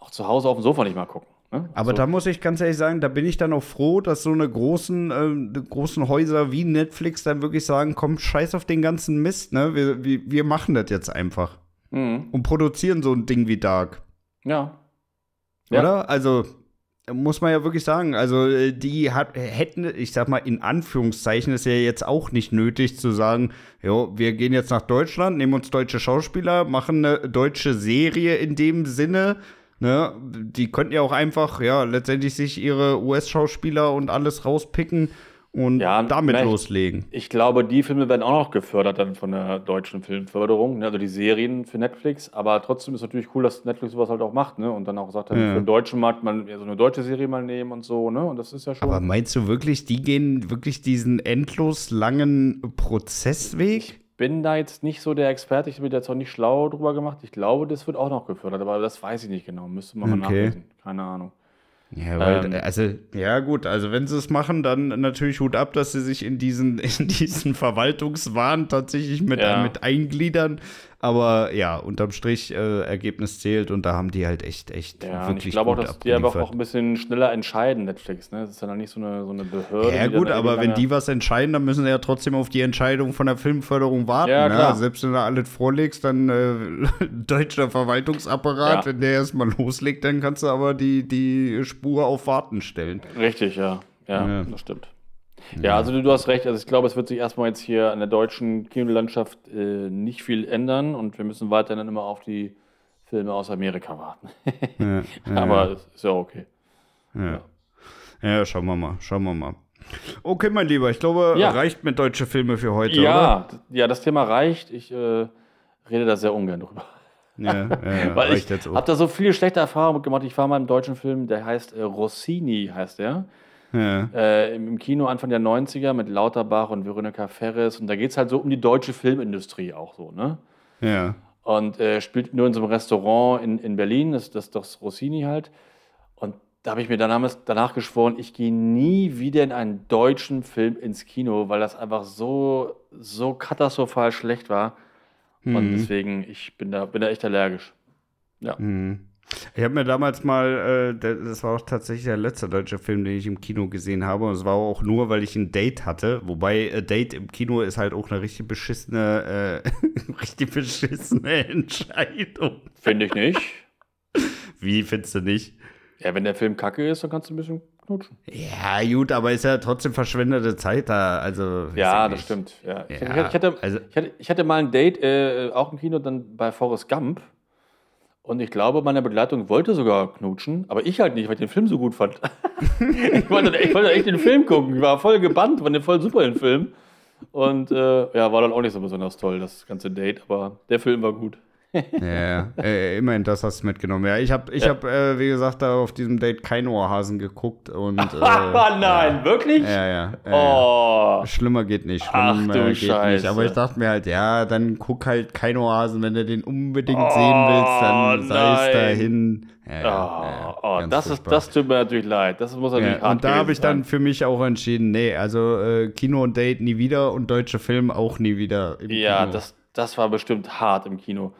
auch zu Hause auf dem Sofa nicht mal gucken. Ne? Aber so. da muss ich ganz ehrlich sagen, da bin ich dann auch froh, dass so eine großen, äh, großen Häuser wie Netflix dann wirklich sagen, komm, scheiß auf den ganzen Mist, ne? Wir, wir, wir machen das jetzt einfach. Mhm. Und produzieren so ein Ding wie Dark. Ja. Ja. Oder? Also, muss man ja wirklich sagen, also äh, die hat, hätten, ich sag mal, in Anführungszeichen ist ja jetzt auch nicht nötig zu sagen, jo, wir gehen jetzt nach Deutschland, nehmen uns deutsche Schauspieler, machen eine deutsche Serie in dem Sinne. Ne, die könnten ja auch einfach, ja, letztendlich sich ihre US-Schauspieler und alles rauspicken und Ja, damit ne, loslegen. Ich glaube, die Filme werden auch noch gefördert dann von der deutschen Filmförderung, ne? also die Serien für Netflix. Aber trotzdem ist natürlich cool, dass Netflix sowas halt auch macht, ne? Und dann auch sagt, dann Ja. für den deutschen Markt mal ja, so eine deutsche Serie mal nehmen und so, ne? Und das ist ja schon. Aber meinst du wirklich, die gehen wirklich diesen endlos langen Prozessweg? Ich bin da jetzt nicht so der Experte, ich bin da jetzt auch nicht schlau drüber gemacht. Ich glaube, das wird auch noch gefördert, aber das weiß ich nicht genau. Müsste man mal Okay. nachlesen. Keine Ahnung. Ja, weil, Ähm. also, ja, gut, also wenn sie es machen, dann natürlich Hut ab, dass sie sich in diesen, in diesen Verwaltungswahn tatsächlich mit, Ja. mit eingliedern. Aber ja, unterm Strich, äh, Ergebnis zählt und da haben die halt echt, echt Ja, wirklich ich glaube auch, dass die einfach auch ein bisschen schneller entscheiden, Netflix. Ne? Das ist ja noch nicht so eine, so eine Behörde. Ja gut, dann aber wenn die was entscheiden, dann müssen sie ja trotzdem auf die Entscheidung von der Filmförderung warten. Ja, ne? Selbst wenn du alles vorlegst, dann äh, deutscher Verwaltungsapparat, Ja. wenn der erstmal loslegt, dann kannst du aber die, die Spur auf Warten stellen. Richtig, ja. Ja, Ja. das stimmt. Ja, also du, du hast recht. Also ich glaube, es wird sich erstmal jetzt hier an der deutschen Kinolandschaft äh, nicht viel ändern und wir müssen weiterhin dann immer auf die Filme aus Amerika warten. Ja, Aber es ist ja okay. ja. ja, schauen wir mal, schauen wir mal. Okay, mein Lieber, ich glaube, Ja. reicht mit deutsche Filme für heute, oder? Ja, d- ja, das Thema reicht. Ich äh, rede da sehr ungern drüber. Ja, ja, ja Weil ich habe da so viele schlechte Erfahrungen gemacht. Ich war mal im deutschen Film, der heißt äh, Rossini, heißt der. Ja. Äh, im, Kino Anfang der 90er mit Lauterbach und Veronika Ferres. Und da geht es halt so um die deutsche Filmindustrie auch so, ne? ja. Und äh, spielt nur in so einem Restaurant in, in Berlin, das, das ist das Rossini halt. Und da habe ich mir danach, danach geschworen, ich gehe nie wieder in einen deutschen Film ins Kino, weil das einfach so, so katastrophal schlecht war. Und deswegen, ich bin da, bin da echt allergisch. Ja. Mhm. Ich habe mir damals mal, äh, das war auch tatsächlich der letzte deutsche Film, den ich im Kino gesehen habe. Und es war auch nur, weil ich ein Date hatte. Wobei äh, Date im Kino ist halt auch eine richtig beschissene, äh, richtig beschissene Entscheidung. Finde ich nicht. Wie findest du nicht? Ja, wenn der Film kacke ist, dann kannst du ein bisschen knutschen. Ja, gut, aber ist ja trotzdem verschwendete Zeit da. Also Ja, das stimmt. Ja. Ich, Ja, ich, hatte, also- ich, hatte, ich hatte mal ein Date, äh, auch im Kino, dann bei Forrest Gump. Und ich glaube, meine Begleitung wollte sogar knutschen, aber ich halt nicht, weil ich den Film so gut fand. ich, wollte, ich wollte echt den Film gucken. Ich war voll gebannt, fand den voll super, den Film. Und äh, ja, war dann auch nicht so besonders toll, das ganze Date, aber der Film war gut. Ja, äh, immerhin, das hast du mitgenommen. Ja, ich habe, ich Ja. hab, äh, wie gesagt, da auf diesem Date kein Ohrhasen geguckt. Und, äh, nein, wirklich? Ja, ja. ja, ja. Oh, Schlimmer geht nicht. Ach, Schlimmer du geht Scheiße. nicht. Aber ich dachte mir halt, ja, dann guck halt kein Ohrhasen, wenn du den unbedingt sehen willst, dann sei es Oh, dahin. Ja, oh, ja, oh das, ist, das tut mir natürlich leid. Das muss natürlich ja, und da habe ich dann sein. für mich auch entschieden, nee, also äh, Kino und Date nie wieder und deutsche Film auch nie wieder Ja, Kino. das, das war bestimmt hart im Kino.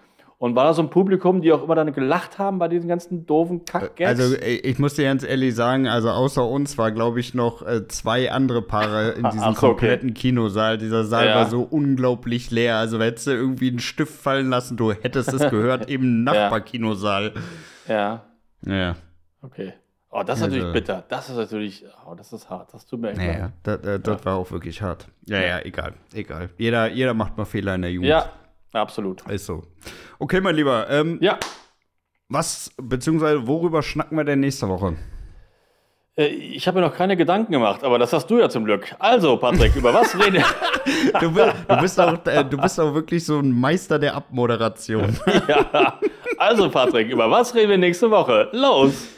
Und war da so ein Publikum, die auch immer dann gelacht haben bei diesen ganzen doofen Kack-Gags? Also äh, ich muss dir ganz ehrlich sagen, also außer uns war, glaube ich, noch äh, zwei andere Paare in diesem so, okay. kompletten Kinosaal. Dieser Saal Ja. war so unglaublich leer. Also hättest du irgendwie einen Stift fallen lassen, du hättest es gehört im Nachbarkinosaal. ja, Ja. okay. Oh, das ist Also- natürlich bitter. Das ist natürlich, oh, das ist hart. Das tut mir echt leid. Naja, das, äh, das war auch wirklich hart. Ja, ja, egal, egal. Jeder, jeder macht mal Fehler in der Jugend. Ja, absolut. Ist so. Okay, mein Lieber, ähm, Ja, was, beziehungsweise worüber schnacken wir denn nächste Woche? äh, ich habe mir noch keine Gedanken gemacht, aber das hast du ja zum Glück. Also, Patrick, über was reden Du, bi- du, bist auch, äh, du bist auch wirklich so ein Meister der Abmoderation. ja. Also, Patrick, über was reden wir nächste Woche? Los!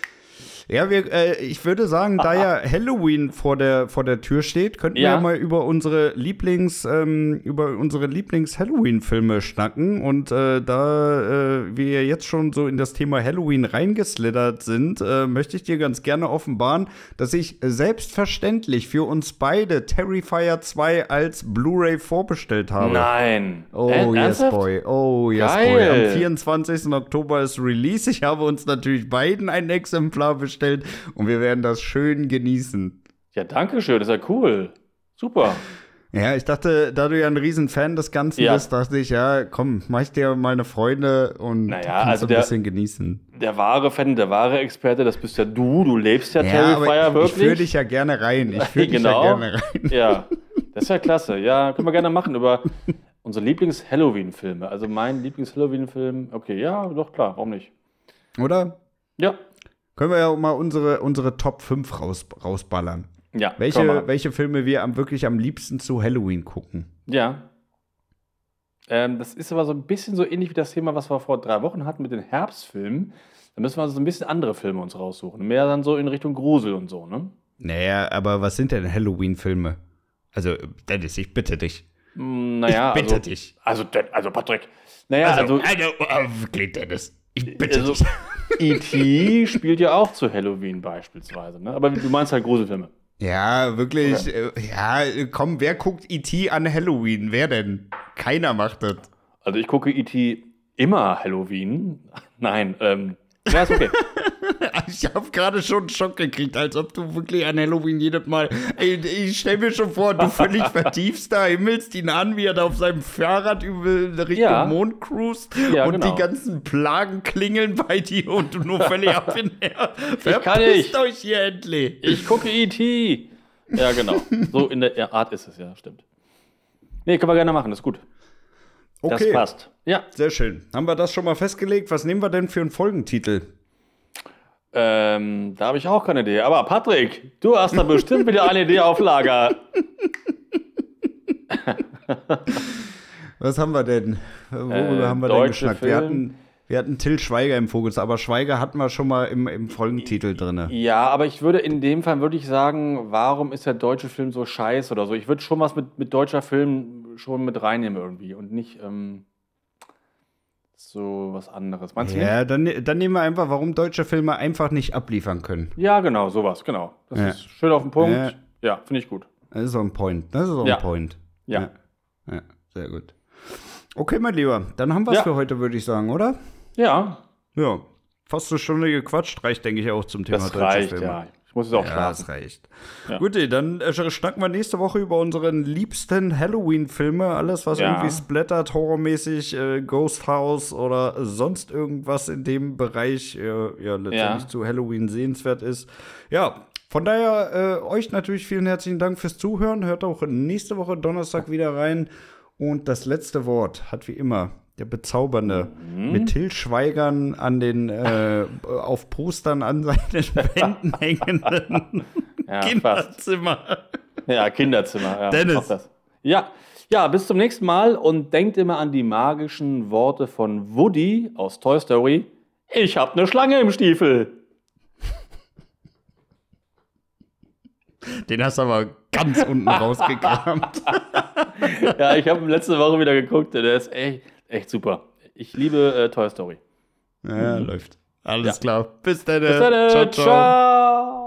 Ja, wir, äh, ich würde sagen, da ja Halloween vor der, vor der Tür steht, könnten wir Ja. ja mal über unsere Lieblings, ähm, über unsere Lieblings-Halloween-Filme schnacken. Und äh, da äh, wir jetzt schon so in das Thema Halloween reingeslittert sind, äh, möchte ich dir ganz gerne offenbaren, dass ich selbstverständlich für uns beide Terrifier 2 als Blu-ray vorbestellt habe. Nein. Oh, Äh, yes, ernsthaft? boy. Oh, yes, Geil. boy. Am 24. Oktober ist Release. Ich habe uns natürlich beiden ein Exemplar bestellt und wir werden das schön genießen. Ja, danke schön, das ist ja cool. Super. Ja, ich dachte, da du ja ein Riesenfan des Ganzen Ja. bist, dachte ich, ja, komm, mach ich dir mal eine Freude und Naja, kannst also ein der- bisschen genießen. Der wahre Fan, der wahre Experte, das bist ja du. Du lebst ja, Ja, Terrifier aber ich wirklich. führe dich ja gerne rein. Ich führe Genau. dich ja gerne rein. Ja, das ist ja klasse. Ja, können wir gerne machen über unsere Lieblings-Halloween-Filme. Also mein Lieblings-Halloween-Film. Okay, ja, doch klar, warum nicht? Oder? Ja, Können wir ja auch mal unsere, unsere Top 5 raus, rausballern. ja. Welche, welche Filme wir am, wirklich am liebsten zu Halloween gucken. Ja. Ähm, das ist aber so ein bisschen so ähnlich wie das Thema, was wir vor drei Wochen hatten mit den Herbstfilmen. Da müssen wir also so ein bisschen andere Filme uns raussuchen. Mehr dann so in Richtung Grusel und so, ne? Naja, aber was sind denn Halloween-Filme? Also, Dennis, ich bitte dich. Hm, Naja, ich bitte also, dich. Also, also Patrick. Naja, also, also äh, wirklich, Dennis. Ich bitte also dich. E.T. spielt ja auch zu Halloween beispielsweise, ne? Aber du meinst halt Gruselfilme. Ja, wirklich. Äh, ja, komm, wer guckt E.T. an Halloween? Wer denn? Keiner macht das. Also ich gucke E.T. immer Halloween. Nein, ähm, ja, ist okay. Ich habe gerade schon einen Schock gekriegt, als ob du wirklich an Halloween jedes Mal. Ey, ich stell mir schon vor, du völlig vertiefst da, himmelst ihn an, wie er da auf seinem Fahrrad über Richtung Ja. Mond cruist Ja, und genau. die ganzen Plagen klingeln bei dir und du nur völlig ab in der. Verpisst euch hier endlich. Ich gucke E.T. Ja, genau. So in der Art ist es, ja, stimmt. Nee, können wir gerne machen, ist gut. Das Okay, passt. Ja. sehr schön. Haben wir das schon mal festgelegt? Was nehmen wir denn für einen Folgentitel? Ähm, da habe ich auch keine Idee. Aber Patrick, du hast da bestimmt wieder eine Idee auf Lager. Was haben wir denn? Worüber Äh, haben wir denn geschnackt? Wir hatten, wir hatten Till Schweiger im Fokus, aber Schweiger hatten wir schon mal im, im Folgentitel drin. Ja, aber ich würde in dem Fall würde ich sagen, warum ist der deutsche Film so scheiße oder so? Ich würde schon was mit, mit deutscher Film schon mit reinnehmen irgendwie und nicht ähm, so was anderes. Meinst du nicht? Ja, dann, dann nehmen wir einfach, warum deutsche Filme einfach nicht abliefern können. Ja, genau, sowas, genau. Das Ja. ist schön auf den Punkt. Ja. Ja, finde ich gut. Das ist auch ein Point. Das ist auch Ja. ein Point. Ja. ja. Ja, sehr gut. Okay, mein Lieber, dann haben wir es Ja. für heute, würde ich sagen, oder? Ja, Ja. Fast eine Stunde gequatscht, reicht, denke ich, auch zum Thema das deutsche reicht, Filme. ja. Ich muss jetzt auch Ja, schlafen. das reicht. Ja. Gut, dann äh, schnacken wir nächste Woche über unseren liebsten Halloween-Filme. Alles, was Ja. irgendwie splattert, horrormäßig, äh, Ghost House oder sonst irgendwas in dem Bereich, äh, ja, letztendlich Ja. zu Halloween sehenswert ist. Ja, von daher äh, euch natürlich vielen herzlichen Dank fürs Zuhören. Hört auch nächste Woche Donnerstag wieder rein. Und das letzte Wort hat wie immer der bezaubernde Mhm. mit Till Schweigern an den äh, auf Postern an seinen Wänden hängenden Ja, fast. Kinderzimmer. Ja, Kinderzimmer. Ja, Dennis. Ja. ja, bis zum nächsten Mal und denkt immer an die magischen Worte von Woody aus Toy Story. Ich hab eine Schlange im Stiefel. Den hast du aber ganz unten rausgekramt. Ja, ich habe letzte Woche wieder geguckt. Der ist echt, echt super. Ich liebe äh, Toy Story. Ja, läuft. Alles Ja. klar. Bis dann. Bis dann. Ciao, ciao. ciao.